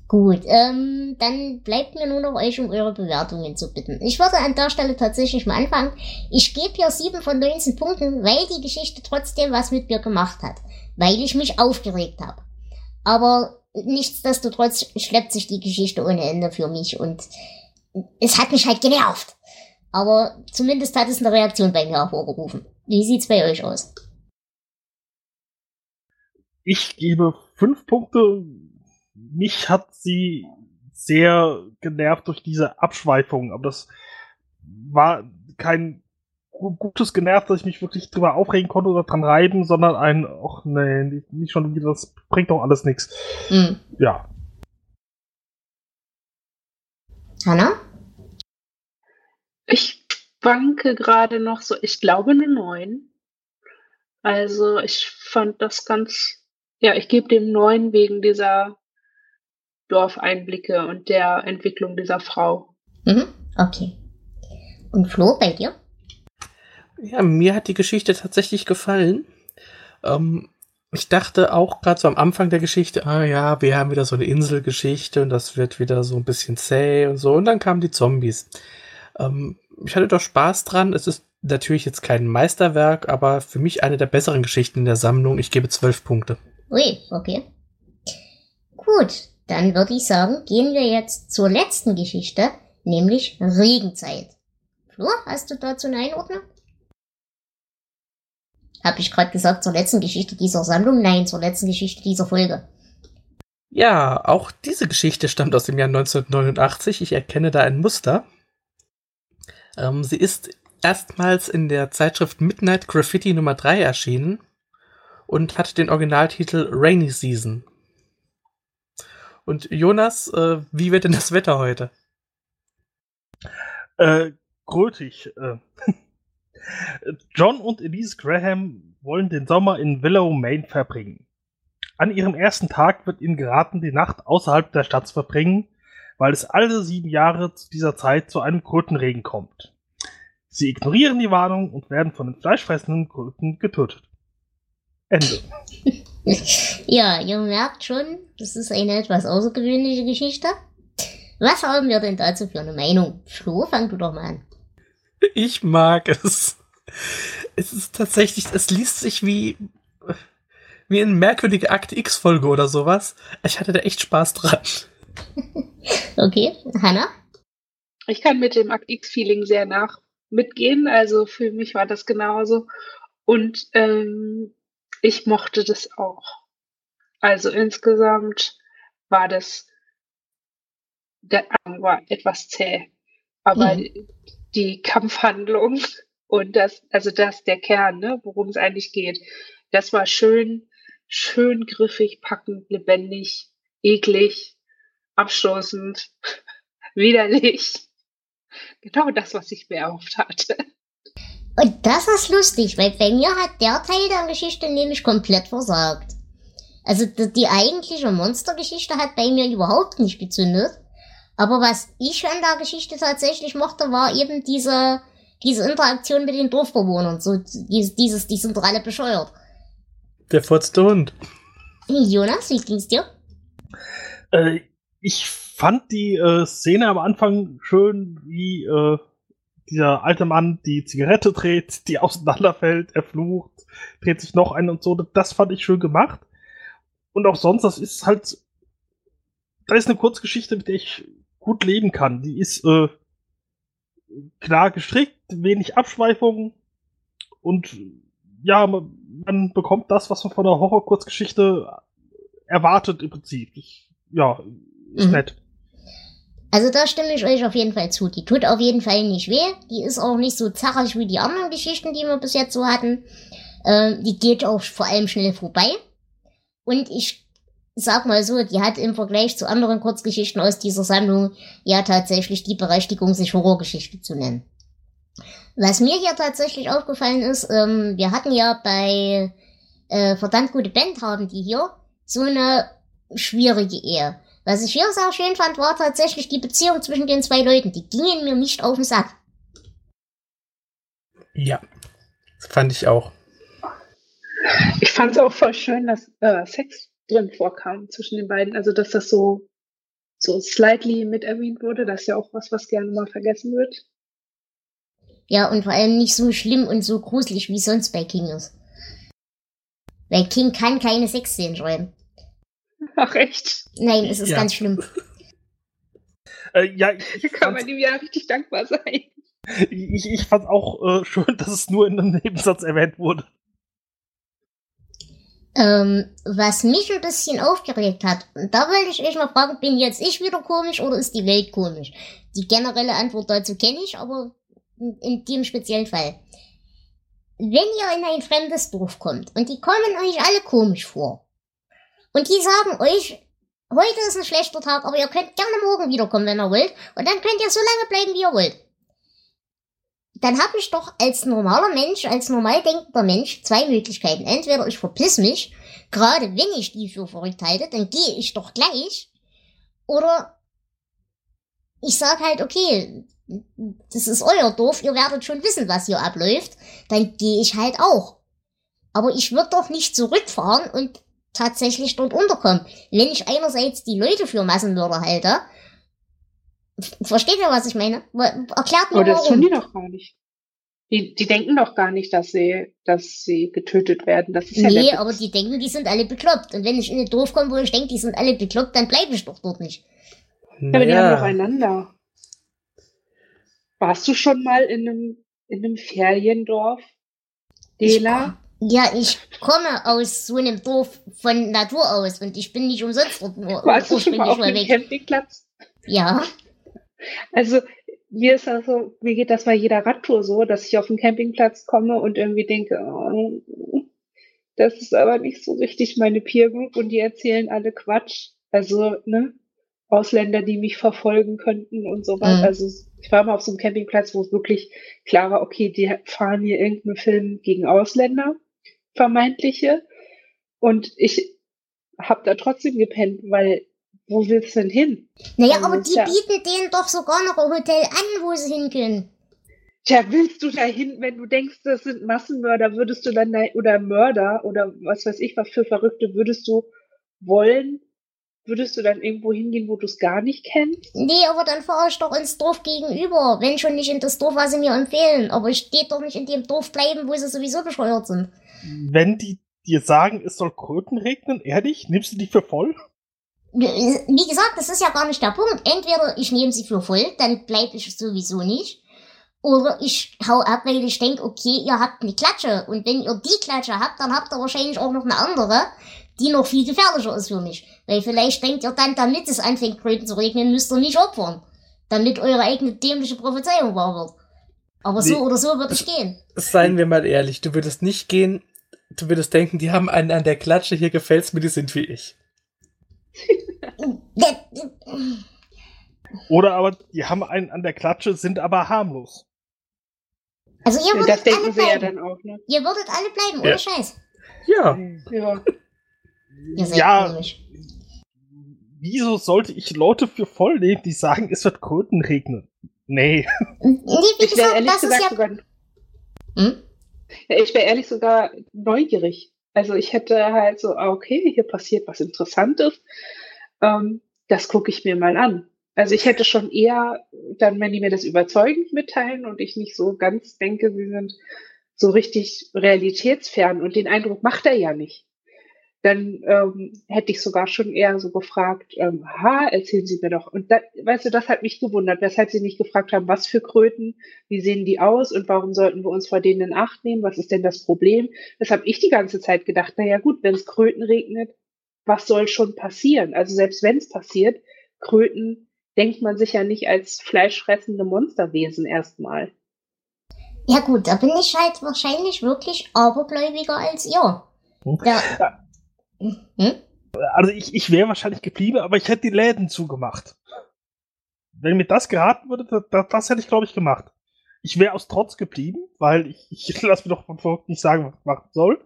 Gut, ähm, dann bleibt mir nur noch euch um eure Bewertungen zu bitten. Ich würde an der Stelle tatsächlich mal anfangen. Ich gebe hier 7 von 19 Punkten, weil die Geschichte trotzdem was mit mir gemacht hat. Weil ich mich aufgeregt habe. Aber nichtsdestotrotz schleppt sich die Geschichte ohne Ende für mich und es hat mich halt genervt. Aber zumindest hat es eine Reaktion bei mir hervorgerufen. Wie sieht's bei euch aus? Ich gebe fünf Punkte. Mich hat sie sehr genervt durch diese Abschweifung, aber das war kein gu- gutes genervt, dass ich mich wirklich drüber aufregen konnte oder dran reiben, sondern ein, ach nee, nicht- schon wieder, das bringt doch alles nichts. Hm. Ja. Hanna? Ich wanke gerade noch so, ich glaube eine 9. Also ich fand das ganz, ja, ich gebe dem 9 wegen dieser Dorfeinblicke und der Entwicklung dieser Frau. Mhm. Okay. Und Flo, bei dir? Ja, mir hat die Geschichte tatsächlich gefallen. Ähm, ich dachte auch gerade so am Anfang der Geschichte, ah ja, wir haben wieder so eine Inselgeschichte und das wird wieder so ein bisschen zäh und so. Und dann kamen die Zombies. Ähm, ich hatte doch Spaß dran. Es ist natürlich jetzt kein Meisterwerk, aber für mich eine der besseren Geschichten in der Sammlung. Ich gebe zwölf Punkte. Ui, okay. Gut, dann würde ich sagen, gehen wir jetzt zur letzten Geschichte, nämlich Regenzeit. Flo, hast du dazu eine Einordnung? Hab ich gerade gesagt zur letzten Geschichte dieser Sammlung? Nein, zur letzten Geschichte dieser Folge. Ja, auch diese Geschichte stammt aus dem Jahr 1989. Ich erkenne da ein Muster. Ähm, sie ist erstmals in der Zeitschrift Midnight Graffiti Nummer 3 erschienen und hat den Originaltitel Rainy Season. Und Jonas, äh, wie wird denn das Wetter heute? Äh, grötig. Äh. John und Elise Graham wollen den Sommer in Willow, Maine verbringen. An ihrem ersten Tag wird ihnen geraten, die Nacht außerhalb der Stadt zu verbringen, weil es alle sieben Jahre zu dieser Zeit zu einem Krötenregen kommt. Sie ignorieren die Warnung und werden von den fleischfressenden Kröten getötet. Ende. Ja, ihr merkt schon, das ist eine etwas außergewöhnliche Geschichte. Was haben wir denn dazu für eine Meinung? Flo, fang du doch mal an. Ich mag es. Es ist tatsächlich, es liest sich wie, wie eine merkwürdige Akte X-Folge oder sowas. Ich hatte da echt Spaß dran. Okay, Hanna? Ich kann mit dem Akt X-Feeling sehr nach mitgehen, also für mich war das genauso. Und ähm, ich mochte das auch. Also insgesamt war das, der Anfang war etwas zäh. Aber Mhm. die Kampfhandlung und das, also das der Kern, ne, worum es eigentlich geht, das war schön, schön griffig, packend, lebendig. eklig, abstoßend, widerlich. Genau das, was ich mir erhofft hatte. Und das ist lustig, weil bei mir hat der Teil der Geschichte nämlich komplett versagt. Also die, die eigentliche Monstergeschichte hat bei mir überhaupt nicht gezündet. Aber was ich an der Geschichte tatsächlich mochte, war eben diese, diese Interaktion mit den Dorfbewohnern. So dieses, dieses die sind doch alle bescheuert. Der furzte Hund. Jonas, wie ging's dir? Äh, ich fand die äh, Szene am Anfang schön, wie äh, dieser alte Mann die Zigarette dreht, die auseinanderfällt, er flucht, dreht sich noch ein und so. Das fand ich schön gemacht. Und auch sonst, das ist halt, da ist eine Kurzgeschichte, mit der ich gut leben kann. Die ist äh, klar gestrickt, wenig Abschweifungen und ja, man, bekommt das, was man von der Horror-Kurzgeschichte erwartet im Prinzip. Ich, ja, ist mhm. nett. Also da stimme ich euch auf jeden Fall zu. Die tut auf jeden Fall nicht weh. Die ist auch nicht so zacherig wie die anderen Geschichten, die wir bis jetzt so hatten. Ähm, die geht auch vor allem schnell vorbei. Und ich sag mal so, die hat im Vergleich zu anderen Kurzgeschichten aus dieser Sammlung ja tatsächlich die Berechtigung, sich Horrorgeschichte zu nennen. Was mir hier tatsächlich aufgefallen ist, ähm, wir hatten ja bei äh, verdammt gute Band haben die hier so eine schwierige Ehe. Was ich hier sehr schön fand, war tatsächlich die Beziehung zwischen den zwei Leuten. Die gingen mir nicht auf den Sack. Ja, das fand ich auch. Ich fand es auch voll schön, dass äh, Sex drin vorkam zwischen den beiden. Also, dass das so, so slightly mit erwähnt wurde. Das ist ja auch was, was gerne mal vergessen wird. Ja, und vor allem nicht so schlimm und so gruselig, wie sonst bei King ist. Weil King kann keine Sexszenen schreiben. Ach echt? Nein, es ist ja. ganz schlimm. äh, ja, ich, Hier kann man ihm ja richtig dankbar sein. Ich, ich fand auch äh, schön, dass es nur in einem Nebensatz erwähnt wurde. Ähm, was mich ein bisschen aufgeregt hat, und da wollte ich euch mal fragen, bin jetzt ich wieder komisch oder ist die Welt komisch? Die generelle Antwort dazu kenne ich, aber in dem speziellen Fall. Wenn ihr in ein fremdes Dorf kommt und die kommen euch alle komisch vor, und die sagen euch, heute ist ein schlechter Tag, aber ihr könnt gerne morgen wiederkommen, wenn ihr wollt. Und dann könnt ihr so lange bleiben, wie ihr wollt. Dann habe ich doch als normaler Mensch, als normal denkender Mensch zwei Möglichkeiten. Entweder ich verpiss mich, gerade wenn ich die für verrückt halte, dann gehe ich doch gleich. Oder ich sag halt, okay, das ist euer Dorf, ihr werdet schon wissen, was hier abläuft. Dann gehe ich halt auch. Aber ich würde doch nicht zurückfahren und tatsächlich dort unterkommen. Wenn ich einerseits die Leute für Massenmörder halte, versteht ihr, was ich meine? Erklärt mir Aber das warum. tun die doch gar nicht. Die, die denken doch gar nicht, dass sie, dass sie getötet werden. Das ist ja nee, aber die denken, die sind alle bekloppt. Und wenn ich in ein Dorf komme, wo ich denke, die sind alle bekloppt, dann bleibe ich doch dort nicht. Naja. Aber die haben doch einander. Warst du schon mal in einem, in einem Feriendorf? Dela? Ja, ich komme aus so einem Dorf von Natur aus und ich bin nicht umsonst dort nur Warst du schon mal auf dem Campingplatz? Ja. Also mir ist das so, mir geht das bei jeder Radtour so, dass ich auf den Campingplatz komme und irgendwie denke, oh, das ist aber nicht so richtig meine Peer Group und die erzählen alle Quatsch. Also, ne? Ausländer, die mich verfolgen könnten und so weiter. Mhm. Also ich war mal auf so einem Campingplatz, wo es wirklich klar war, okay, die fahren hier irgendeinen Film gegen Ausländer vermeintliche. Und ich habe da trotzdem gepennt, weil wo willst du denn hin? Naja, aber die ja bieten denen doch sogar noch ein Hotel an, wo sie hin können. Tja, willst du da hin, wenn du denkst, das sind Massenmörder, würdest du dann da, oder Mörder oder was weiß ich, was für Verrückte, würdest du wollen, würdest du dann irgendwo hingehen, wo du es gar nicht kennst? Nee, aber dann fahre ich doch ins Dorf gegenüber, wenn schon nicht in das Dorf, was sie mir empfehlen. Aber ich stehe doch nicht in dem Dorf bleiben, wo sie sowieso bescheuert sind wenn die dir sagen, es soll Kröten regnen, ehrlich, nimmst du die für voll? Wie gesagt, das ist ja gar nicht der Punkt. Entweder ich nehme sie für voll, dann bleibe ich sowieso nicht. Oder ich hau ab, weil ich denke, okay, ihr habt eine Klatsche. Und wenn ihr die Klatsche habt, dann habt ihr wahrscheinlich auch noch eine andere, die noch viel gefährlicher ist für mich. Weil vielleicht denkt ihr dann, damit es anfängt, Kröten zu regnen, müsst ihr nicht opfern. Damit eure eigene dämliche Prophezeiung wahr wird. Aber so nee, oder so würde ich gehen. Seien wir mal ehrlich, du würdest nicht gehen, du würdest denken, die haben einen an der Klatsche, hier gefällt's mir, die sind wie ich. Oder aber die haben einen an der Klatsche, sind aber harmlos. Also ihr Ja, würdet das denken alle ja bleiben. dann auch, ne? Ihr würdet alle bleiben, ohne Ja. Scheiß. Ja, Ja. Ihr seid Ja. komisch. Wieso sollte ich Leute für voll nehmen, die sagen, es wird Kröten regnen? Nee. Nee, wie Ich wäre ehrlich gesagt ja. sogar Hm? Ja, ich wäre ehrlich sogar neugierig. Also ich hätte halt so, ah, okay, hier passiert was Interessantes. Ähm, das gucke ich mir mal an. Also ich hätte schon eher, dann, wenn die mir das überzeugend mitteilen und ich nicht so ganz denke, sie sind so richtig realitätsfern und den Eindruck macht er ja nicht. Dann ähm, hätte ich sogar schon eher so gefragt, ähm, ha, erzählen Sie mir doch. Und da, weißt du, das hat mich gewundert, weshalb Sie nicht gefragt haben, was für Kröten, wie sehen die aus und warum sollten wir uns vor denen in Acht nehmen? Was ist denn das Problem? Das habe ich die ganze Zeit gedacht. Na ja, gut, wenn es Kröten regnet, was soll schon passieren? Also selbst wenn es passiert, Kröten denkt man sich ja nicht als fleischfressende Monsterwesen erstmal. Ja gut, da bin ich halt wahrscheinlich wirklich abergläubiger als ihr. Ja. Hm? Also ich, ich wäre wahrscheinlich geblieben, aber ich hätte die Läden zugemacht. Wenn mir das geraten würde, das, das, hätte ich, glaube ich, gemacht. Ich wäre aus Trotz geblieben, weil ich, ich lasse mir doch von Verrückt nicht sagen, was ich machen soll.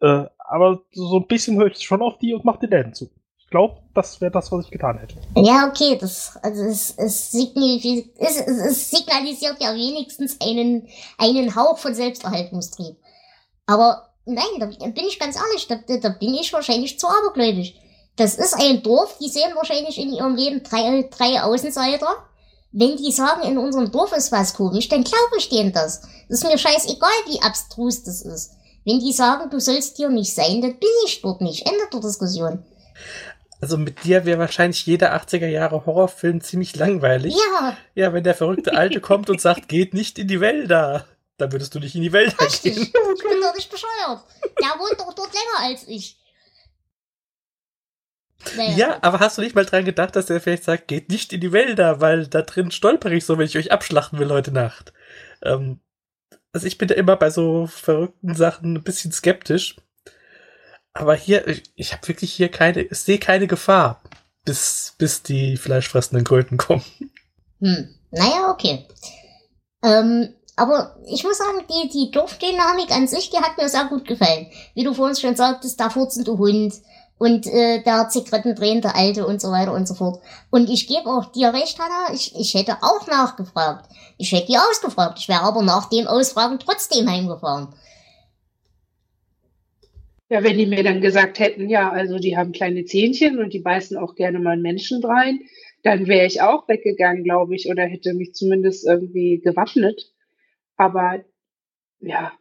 Äh, aber so ein bisschen höre ich schon auf die und mache die Läden zu. Ich glaube, das wäre das, was ich getan hätte. Ja, okay, das, also es, es, es, es, es signalisiert ja wenigstens einen, einen Hauch von Selbsterhaltungstrieb. Aber nein, da bin ich ganz ehrlich, da, da bin ich wahrscheinlich zu abergläubisch. Das ist ein Dorf, die sehen wahrscheinlich in ihrem Leben drei, drei Außenseiter. Wenn die sagen, in unserem Dorf ist was komisch, dann glaube ich denen das. Das ist mir scheißegal, wie abstrus das ist. Wenn die sagen, du sollst hier nicht sein, dann bin ich dort nicht. Ende der Diskussion. also mit dir wäre wahrscheinlich jeder 80er Jahre Horrorfilm ziemlich langweilig. Ja, Ja, wenn der verrückte Alte kommt und sagt, geht nicht in die Wälder, dann würdest du nicht in die Wälder Richtig, gehen. ich nicht bescheuert. Der wohnt doch dort länger als ich. Naja, Ja, aber hast du nicht mal dran gedacht, dass er vielleicht sagt, geht nicht in die Wälder, weil da drin stolper ich so, wenn ich euch abschlachten will heute Nacht. Ähm, also ich bin da immer bei so verrückten Sachen ein bisschen skeptisch. Aber hier, ich, ich habe wirklich hier keine, ich sehe keine Gefahr, bis, bis die fleischfressenden Kröten kommen. Hm, naja, okay. Ähm, aber ich muss sagen, die, die Dorfdynamik an sich, die hat mir sehr gut gefallen. Wie du vorhin schon sagtest, der furzende Hund und äh, der Zigarettendrehende Alte und so weiter und so fort. Und ich gebe auch dir recht, Hannah, ich, ich hätte auch nachgefragt. Ich hätte die ausgefragt. Ich wäre aber nach dem Ausfragen trotzdem heimgefahren. Ja, wenn die mir dann gesagt hätten, ja, also die haben kleine Zähnchen und die beißen auch gerne mal Menschen rein, dann wäre ich auch weggegangen, glaube ich, oder hätte mich zumindest irgendwie gewappnet. Aber ja,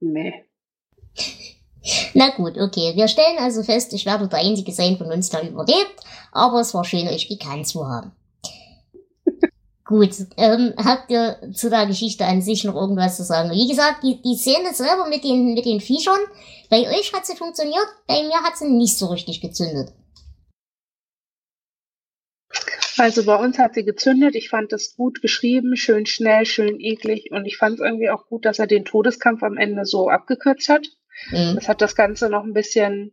nee. Na gut, okay. Wir stellen also fest, ich werde der Einzige sein von uns, der überlebt, aber es war schön, euch gekannt zu haben. gut, ähm, habt ihr zu der Geschichte an sich noch irgendwas zu sagen? Wie gesagt, die, die Szene selber mit den, mit den Viechern, bei euch hat sie funktioniert, bei mir hat sie nicht so richtig gezündet. Also bei uns hat sie gezündet. Ich fand es gut geschrieben, schön schnell, schön eklig. Und ich fand es irgendwie auch gut, dass er den Todeskampf am Ende so abgekürzt hat. Mhm. Das hat das Ganze noch ein bisschen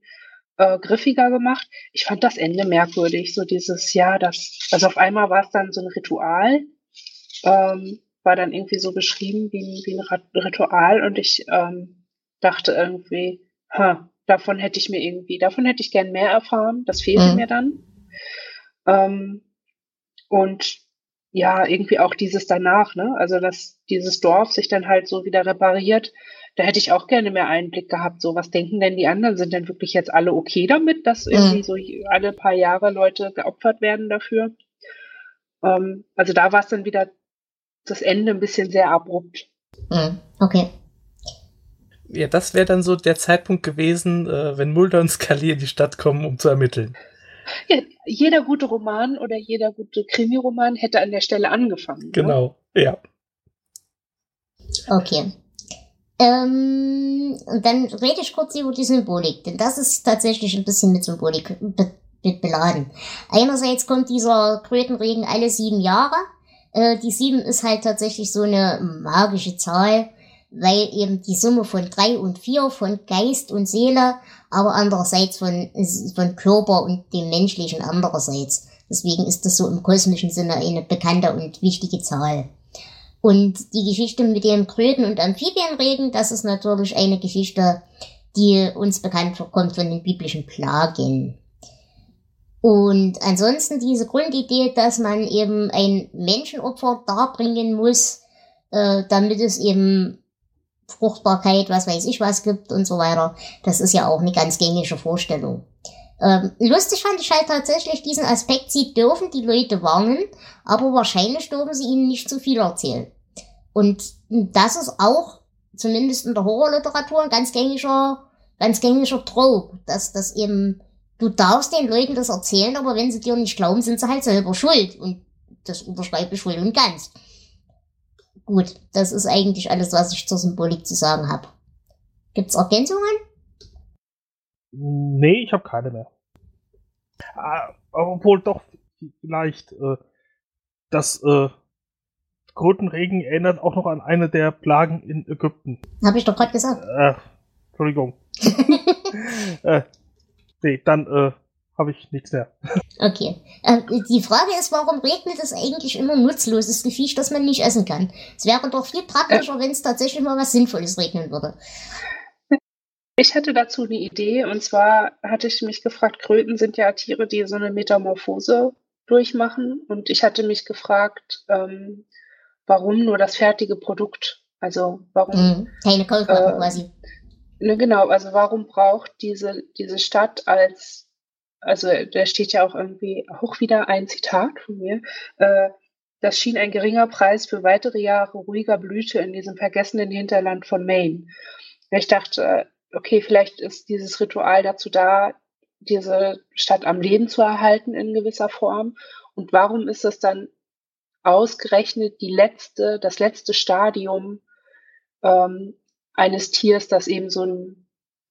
äh, griffiger gemacht. Ich fand das Ende merkwürdig. So dieses, ja, das, also auf einmal war es dann so ein Ritual. Ähm, war dann irgendwie so beschrieben wie, ein- wie ein Rat- Ritual. Und ich ähm, dachte irgendwie, ha, davon hätte ich mir irgendwie, davon hätte ich gern mehr erfahren. Das fehlte Mhm. mir dann. Ähm, und ja, irgendwie auch dieses danach, ne? Also, dass dieses Dorf sich dann halt so wieder repariert. Da hätte ich auch gerne mehr Einblick gehabt. So, was denken denn die anderen? Sind denn wirklich jetzt alle okay damit, dass irgendwie so alle paar Jahre Leute geopfert werden dafür? Ähm, also da war es dann wieder das Ende ein bisschen sehr abrupt. Mhm. Okay. Ja, das wäre dann so der Zeitpunkt gewesen, äh, wenn Mulder und Scully in die Stadt kommen, um zu ermitteln. Ja, jeder gute Roman oder jeder gute Krimi-Roman hätte an der Stelle angefangen. Ne? Genau, ja. Okay. Ähm, und dann rede ich kurz über die Symbolik, denn das ist tatsächlich ein bisschen mit Symbolik be be beladen. Einerseits kommt dieser Krötenregen alle sieben Jahre. Äh, die sieben ist halt tatsächlich so eine magische Zahl. weil eben die Summe von drei und vier, von Geist und Seele, aber andererseits von, von Körper und dem Menschlichen andererseits. Deswegen ist das so im kosmischen Sinne eine bekannte und wichtige Zahl. Und die Geschichte mit dem Kröten und Amphibienregen, das ist natürlich eine Geschichte, die uns bekannt vorkommt von den biblischen Plagen. Und ansonsten diese Grundidee, dass man eben ein Menschenopfer darbringen muss, äh, damit es eben Fruchtbarkeit, was weiß ich was gibt und so weiter. Das ist ja auch eine ganz gängige Vorstellung. Ähm, lustig fand ich halt tatsächlich diesen Aspekt, sie dürfen die Leute warnen, aber wahrscheinlich dürfen sie ihnen nicht zu viel erzählen. Und das ist auch, zumindest in der Horrorliteratur, ein ganz gängiger, ganz gängiger Trope, dass das eben, du darfst den Leuten das erzählen, aber wenn sie dir nicht glauben, sind sie halt selber schuld. Und das unterschreibe ich voll und ganz. Gut, das ist eigentlich alles, was ich zur Symbolik zu sagen habe. Gibt's Ergänzungen? Nee, ich habe keine mehr. Ah, obwohl doch vielleicht äh, das äh, Krötenregen erinnert auch noch an eine der Plagen in Ägypten. Habe ich doch gerade gesagt. Äh, Entschuldigung. äh, nee, dann äh, habe ich nichts mehr. Okay. Äh, die Frage ist, warum regnet es eigentlich immer nutzloses Gefiech, das man nicht essen kann? Es wäre doch viel praktischer, wenn es tatsächlich mal was Sinnvolles regnen würde. Ich hatte dazu eine Idee und zwar hatte ich mich gefragt, Kröten sind ja Tiere, die so eine Metamorphose durchmachen und ich hatte mich gefragt, ähm, warum nur das fertige Produkt? Also warum? Mhm. Keine Kaulquappe äh, quasi. Ne, genau, also warum braucht diese, diese Stadt als also da steht ja auch irgendwie auch wieder ein Zitat von mir. Äh, das schien ein geringer Preis für weitere Jahre ruhiger Blüte in diesem vergessenen Hinterland von Maine. Ich dachte, okay, vielleicht ist dieses Ritual dazu da, diese Stadt am Leben zu erhalten in gewisser Form. Und warum ist es dann ausgerechnet die letzte, das letzte Stadium ähm, eines Tiers, das eben so ein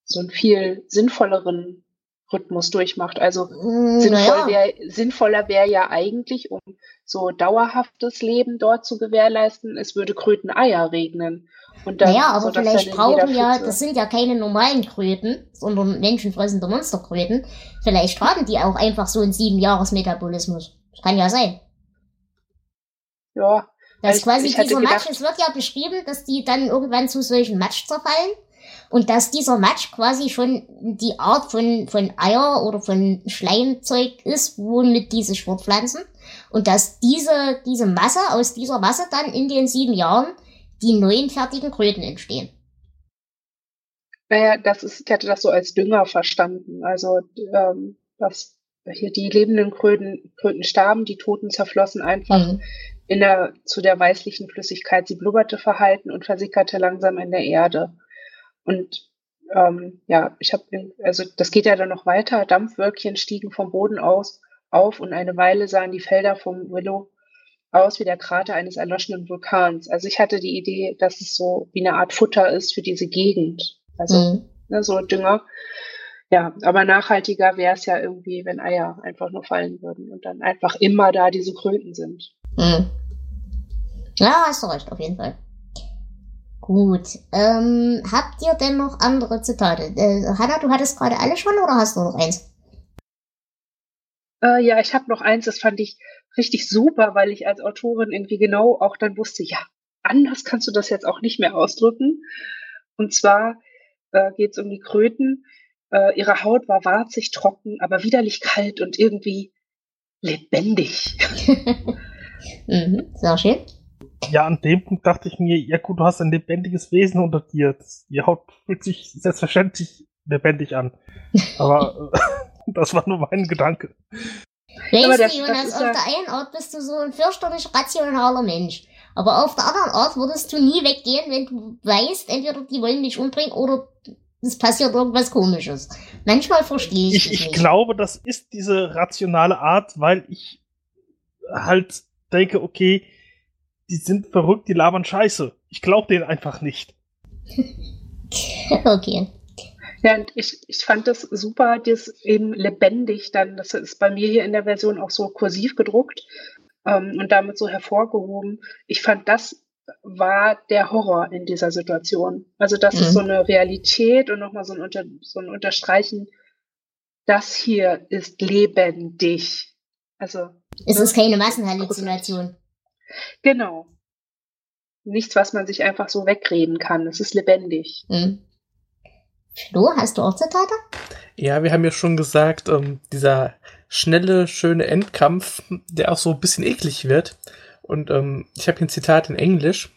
so einen viel sinnvolleren Rhythmus durchmacht. Also mm, sinnvoll wär, sinnvoller wäre ja eigentlich, um so dauerhaftes Leben dort zu gewährleisten, es würde Kröten-Eier regnen. Und dann, naja, aber vielleicht brauchen ja, das sind ja keine normalen Kröten, sondern menschenfressende Monsterkröten. Vielleicht haben die auch einfach so einen sieben Jahres Metabolismus. Das kann ja sein. Ja. Das ist quasi dieser Matsch, es wird ja beschrieben, dass die dann irgendwann zu solchen Matsch zerfallen und dass dieser Matsch quasi schon die Art von, von Eier oder von Schleimzeug ist, womit die sich fortpflanzen und dass diese, diese Masse, aus dieser Masse dann in den sieben Jahren die neuen fertigen Kröten entstehen. Naja, das ist, ich hatte das so als Dünger verstanden. Also, ähm, dass hier die lebenden Kröten, Kröten starben, die Toten zerflossen einfach mhm. in der, zu der weißlichen Flüssigkeit. Sie blubberte verhalten und versickerte langsam in der Erde. Und ähm, ja, ich habe, also das geht ja dann noch weiter. Dampfwölkchen stiegen vom Boden aus auf und eine Weile sahen die Felder vom Willow aus wie der Krater eines erloschenen Vulkans. Also ich hatte die Idee, dass es so wie eine Art Futter ist für diese Gegend. Also mhm. ne, so Dünger. Ja, aber nachhaltiger wäre es ja irgendwie, wenn Eier einfach nur fallen würden und dann einfach immer da diese Kröten sind. Mhm. Ja, hast du recht, auf jeden Fall. Gut. Ähm, habt ihr denn noch andere Zitate? Äh, Hanna, du hattest gerade alle schon oder hast du noch eins? Äh, ja, ich habe noch eins, das fand ich richtig super, weil ich als Autorin irgendwie genau auch dann wusste, ja, anders kannst du das jetzt auch nicht mehr ausdrücken. Und zwar äh, geht es um die Kröten. Äh, ihre Haut war warzig trocken, aber widerlich kalt und irgendwie lebendig. mhm, sehr schön. Ja, an dem Punkt dachte ich mir, ja gut, du hast ein lebendiges Wesen unter dir. Die Haut fühlt sich selbstverständlich lebendig an. Aber äh, das war nur mein Gedanke. Weißt du, Jonas, auf ja der einen Art bist du so ein fürchterlich rationaler Mensch. Aber auf der anderen Art würdest du nie weggehen, wenn du weißt, entweder die wollen dich umbringen oder es passiert irgendwas komisches. Manchmal verstehe ich, ich Ich nicht. glaube, das ist diese rationale Art, weil ich halt denke, okay, die sind verrückt, die labern Scheiße. Ich glaube denen einfach nicht. okay. Ja, und ich, ich fand das super, das eben lebendig dann, das ist bei mir hier in der Version auch so kursiv gedruckt ähm, und damit so hervorgehoben. Ich fand das war der Horror in dieser Situation. Also das Mhm. ist so eine Realität und nochmal so ein, Unter so ein Unterstreichen, das hier ist lebendig. Also Es ist keine Massenhalluzination. Genau. Nichts, was man sich einfach so wegreden kann. Es ist lebendig. Hm. Flo, hast du auch Zitate? Ja, wir haben ja schon gesagt, ähm, dieser schnelle, schöne Endkampf, der auch so ein bisschen eklig wird. Und ähm, ich habe hier ein Zitat in Englisch.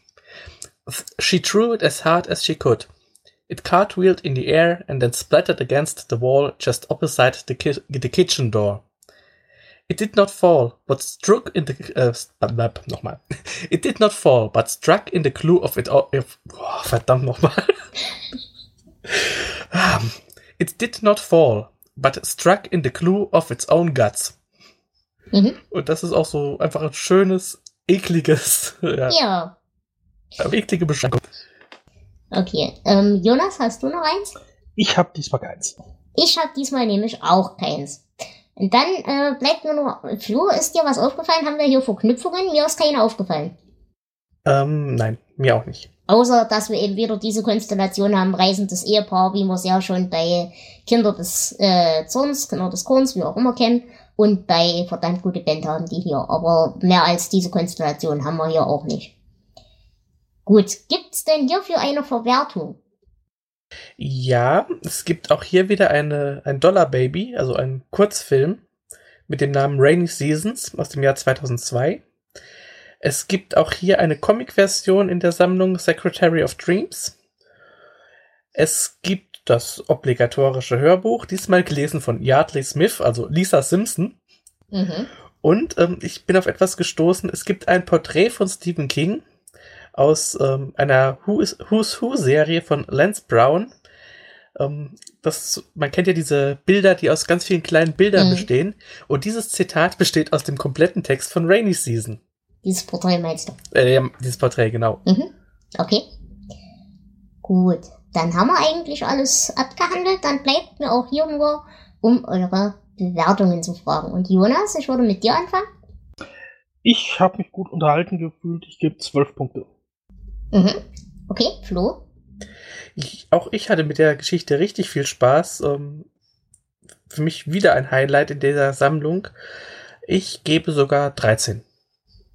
She threw it as hard as she could. It cartwheeled in the air and then splattered against the wall just opposite the, ki the kitchen door. It did not fall, but struck in the äh, äh, nochmal. It did not fall, but struck in the clue of it. Oh, oh, verdammt nochmal. It did not fall, but struck in the clue of its own guts. Mhm. Und das ist auch so einfach ein schönes, ekliges, ja, Ja. eklige Beschreibung. Okay. Ähm, Jonas, hast du noch eins? Ich habe diesmal keins. Ich habe diesmal nämlich auch keins. Und dann äh, bleibt nur noch. Flo, ist dir was aufgefallen? Haben wir hier Verknüpfungen? Mir ist keine aufgefallen. Ähm, nein, mir auch nicht. Außer, dass wir eben wieder diese Konstellation haben, reisendes Ehepaar, wie wir es ja schon bei Kinder des äh, Zorns, Kinder des Korns, wie auch immer kennen, und bei verdammt gute Band haben die hier. Aber mehr als diese Konstellation haben wir hier auch nicht. Gut, gibt's denn hierfür eine Verwertung? Ja, es gibt auch hier wieder eine, ein Dollar Baby, also ein Kurzfilm mit dem Namen Rainy Seasons aus dem Jahr 2002. Es gibt auch hier eine Comic-Version in der Sammlung Secretary of Dreams. Es gibt das obligatorische Hörbuch, diesmal gelesen von Yardley Smith, also Lisa Simpson. Mhm. Und ähm, ich bin auf etwas gestoßen. Es gibt ein Porträt von Stephen King aus ähm, einer Who is, Who's Who Serie von Lance Brown. Ähm, das, man kennt ja diese Bilder, die aus ganz vielen kleinen Bildern Mhm. bestehen. Und dieses Zitat besteht aus dem kompletten Text von Rainy Season. Dieses Porträt meinst du? Äh, ja, dieses Porträt, genau. Mhm. Okay. Gut. Dann haben wir eigentlich alles abgehandelt. Dann bleibt mir auch hier nur, um eure Bewertungen zu fragen. Und Jonas, ich würde mit dir anfangen. Ich habe mich gut unterhalten gefühlt. Ich gebe zwölf Punkte. Mhm. Okay, Flo. Ich, auch ich hatte mit der Geschichte richtig viel Spaß. Ähm, für mich wieder ein Highlight in dieser Sammlung. Ich gebe sogar 13.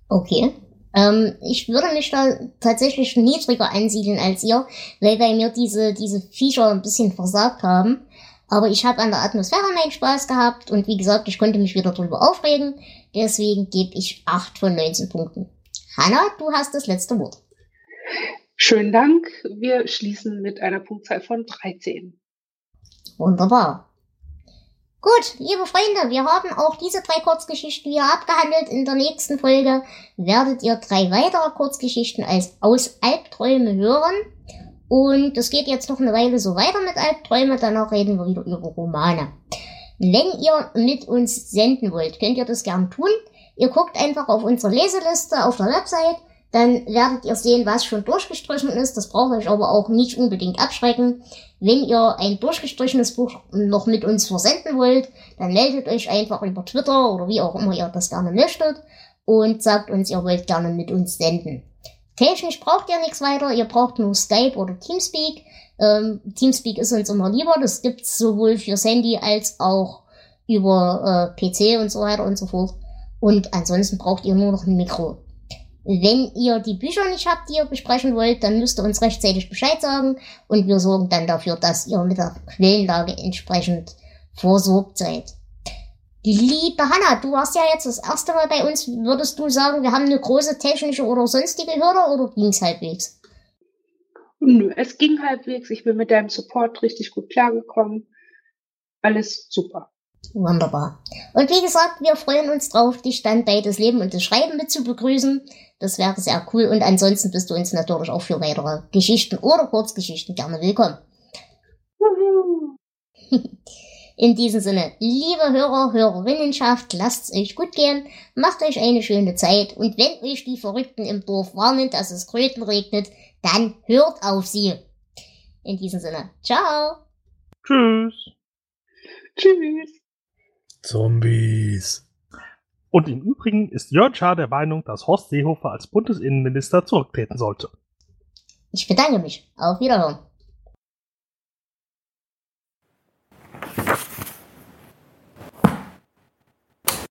Okay. Ähm, ich würde mich da tatsächlich niedriger ansiedeln als ihr, weil bei mir diese, diese Viecher ein bisschen versagt haben. Aber ich habe an der Atmosphäre meinen Spaß gehabt und wie gesagt, ich konnte mich wieder drüber aufregen. Deswegen gebe ich 8 von 19 Punkten. Hanna, du hast das letzte Wort. Schönen Dank. Wir schließen mit einer Punktzahl von 13. Wunderbar. Gut, liebe Freunde, wir haben auch diese drei Kurzgeschichten wieder abgehandelt. In der nächsten Folge werdet ihr drei weitere Kurzgeschichten als aus Albträume hören. Und es geht jetzt noch eine Weile so weiter mit Albträume, danach reden wir wieder über Romane. Wenn ihr mit uns senden wollt, könnt ihr das gern tun. Ihr guckt einfach auf unsere Leseliste auf der Website, dann werdet ihr sehen, was schon durchgestrichen ist. Das braucht euch aber auch nicht unbedingt abschrecken. Wenn ihr ein durchgestrichenes Buch noch mit uns versenden wollt, dann meldet euch einfach über Twitter oder wie auch immer ihr das gerne möchtet und sagt uns, ihr wollt gerne mit uns senden. Technisch braucht ihr nichts weiter, ihr braucht nur Skype oder Teamspeak. Ähm, Teamspeak ist uns immer lieber, das gibt's sowohl fürs Handy als auch über äh, PC und so weiter und so fort. Und ansonsten braucht ihr nur noch ein Mikro. Wenn ihr die Bücher nicht habt, die ihr besprechen wollt, dann müsst ihr uns rechtzeitig Bescheid sagen und wir sorgen dann dafür, dass ihr mit der Quellenlage entsprechend versorgt seid. Liebe Hanna, du warst ja jetzt das erste Mal bei uns. Würdest du sagen, wir haben eine große technische oder sonstige Hürde oder ging's halbwegs? Nö, es ging halbwegs. Ich bin mit deinem Support richtig gut klargekommen. Alles super. Wunderbar. Und wie gesagt, wir freuen uns drauf, dich dann bei das Leben und das Schreiben mit zu begrüßen. Das wäre sehr cool. Und ansonsten bist du uns natürlich auch für weitere Geschichten oder Kurzgeschichten gerne willkommen. In diesem Sinne, liebe Hörer, Hörerinnenschaft, lasst's euch gut gehen, macht euch eine schöne Zeit und wenn euch die Verrückten im Dorf warnen, dass es Kröten regnet, dann hört auf sie. In diesem Sinne, ciao. Tschüss. Tschüss. Zombies. Und im Übrigen ist Jörn Schaar der Meinung, dass Horst Seehofer als Bundesinnenminister zurücktreten sollte. Ich bedanke mich. Auf Wiederhören.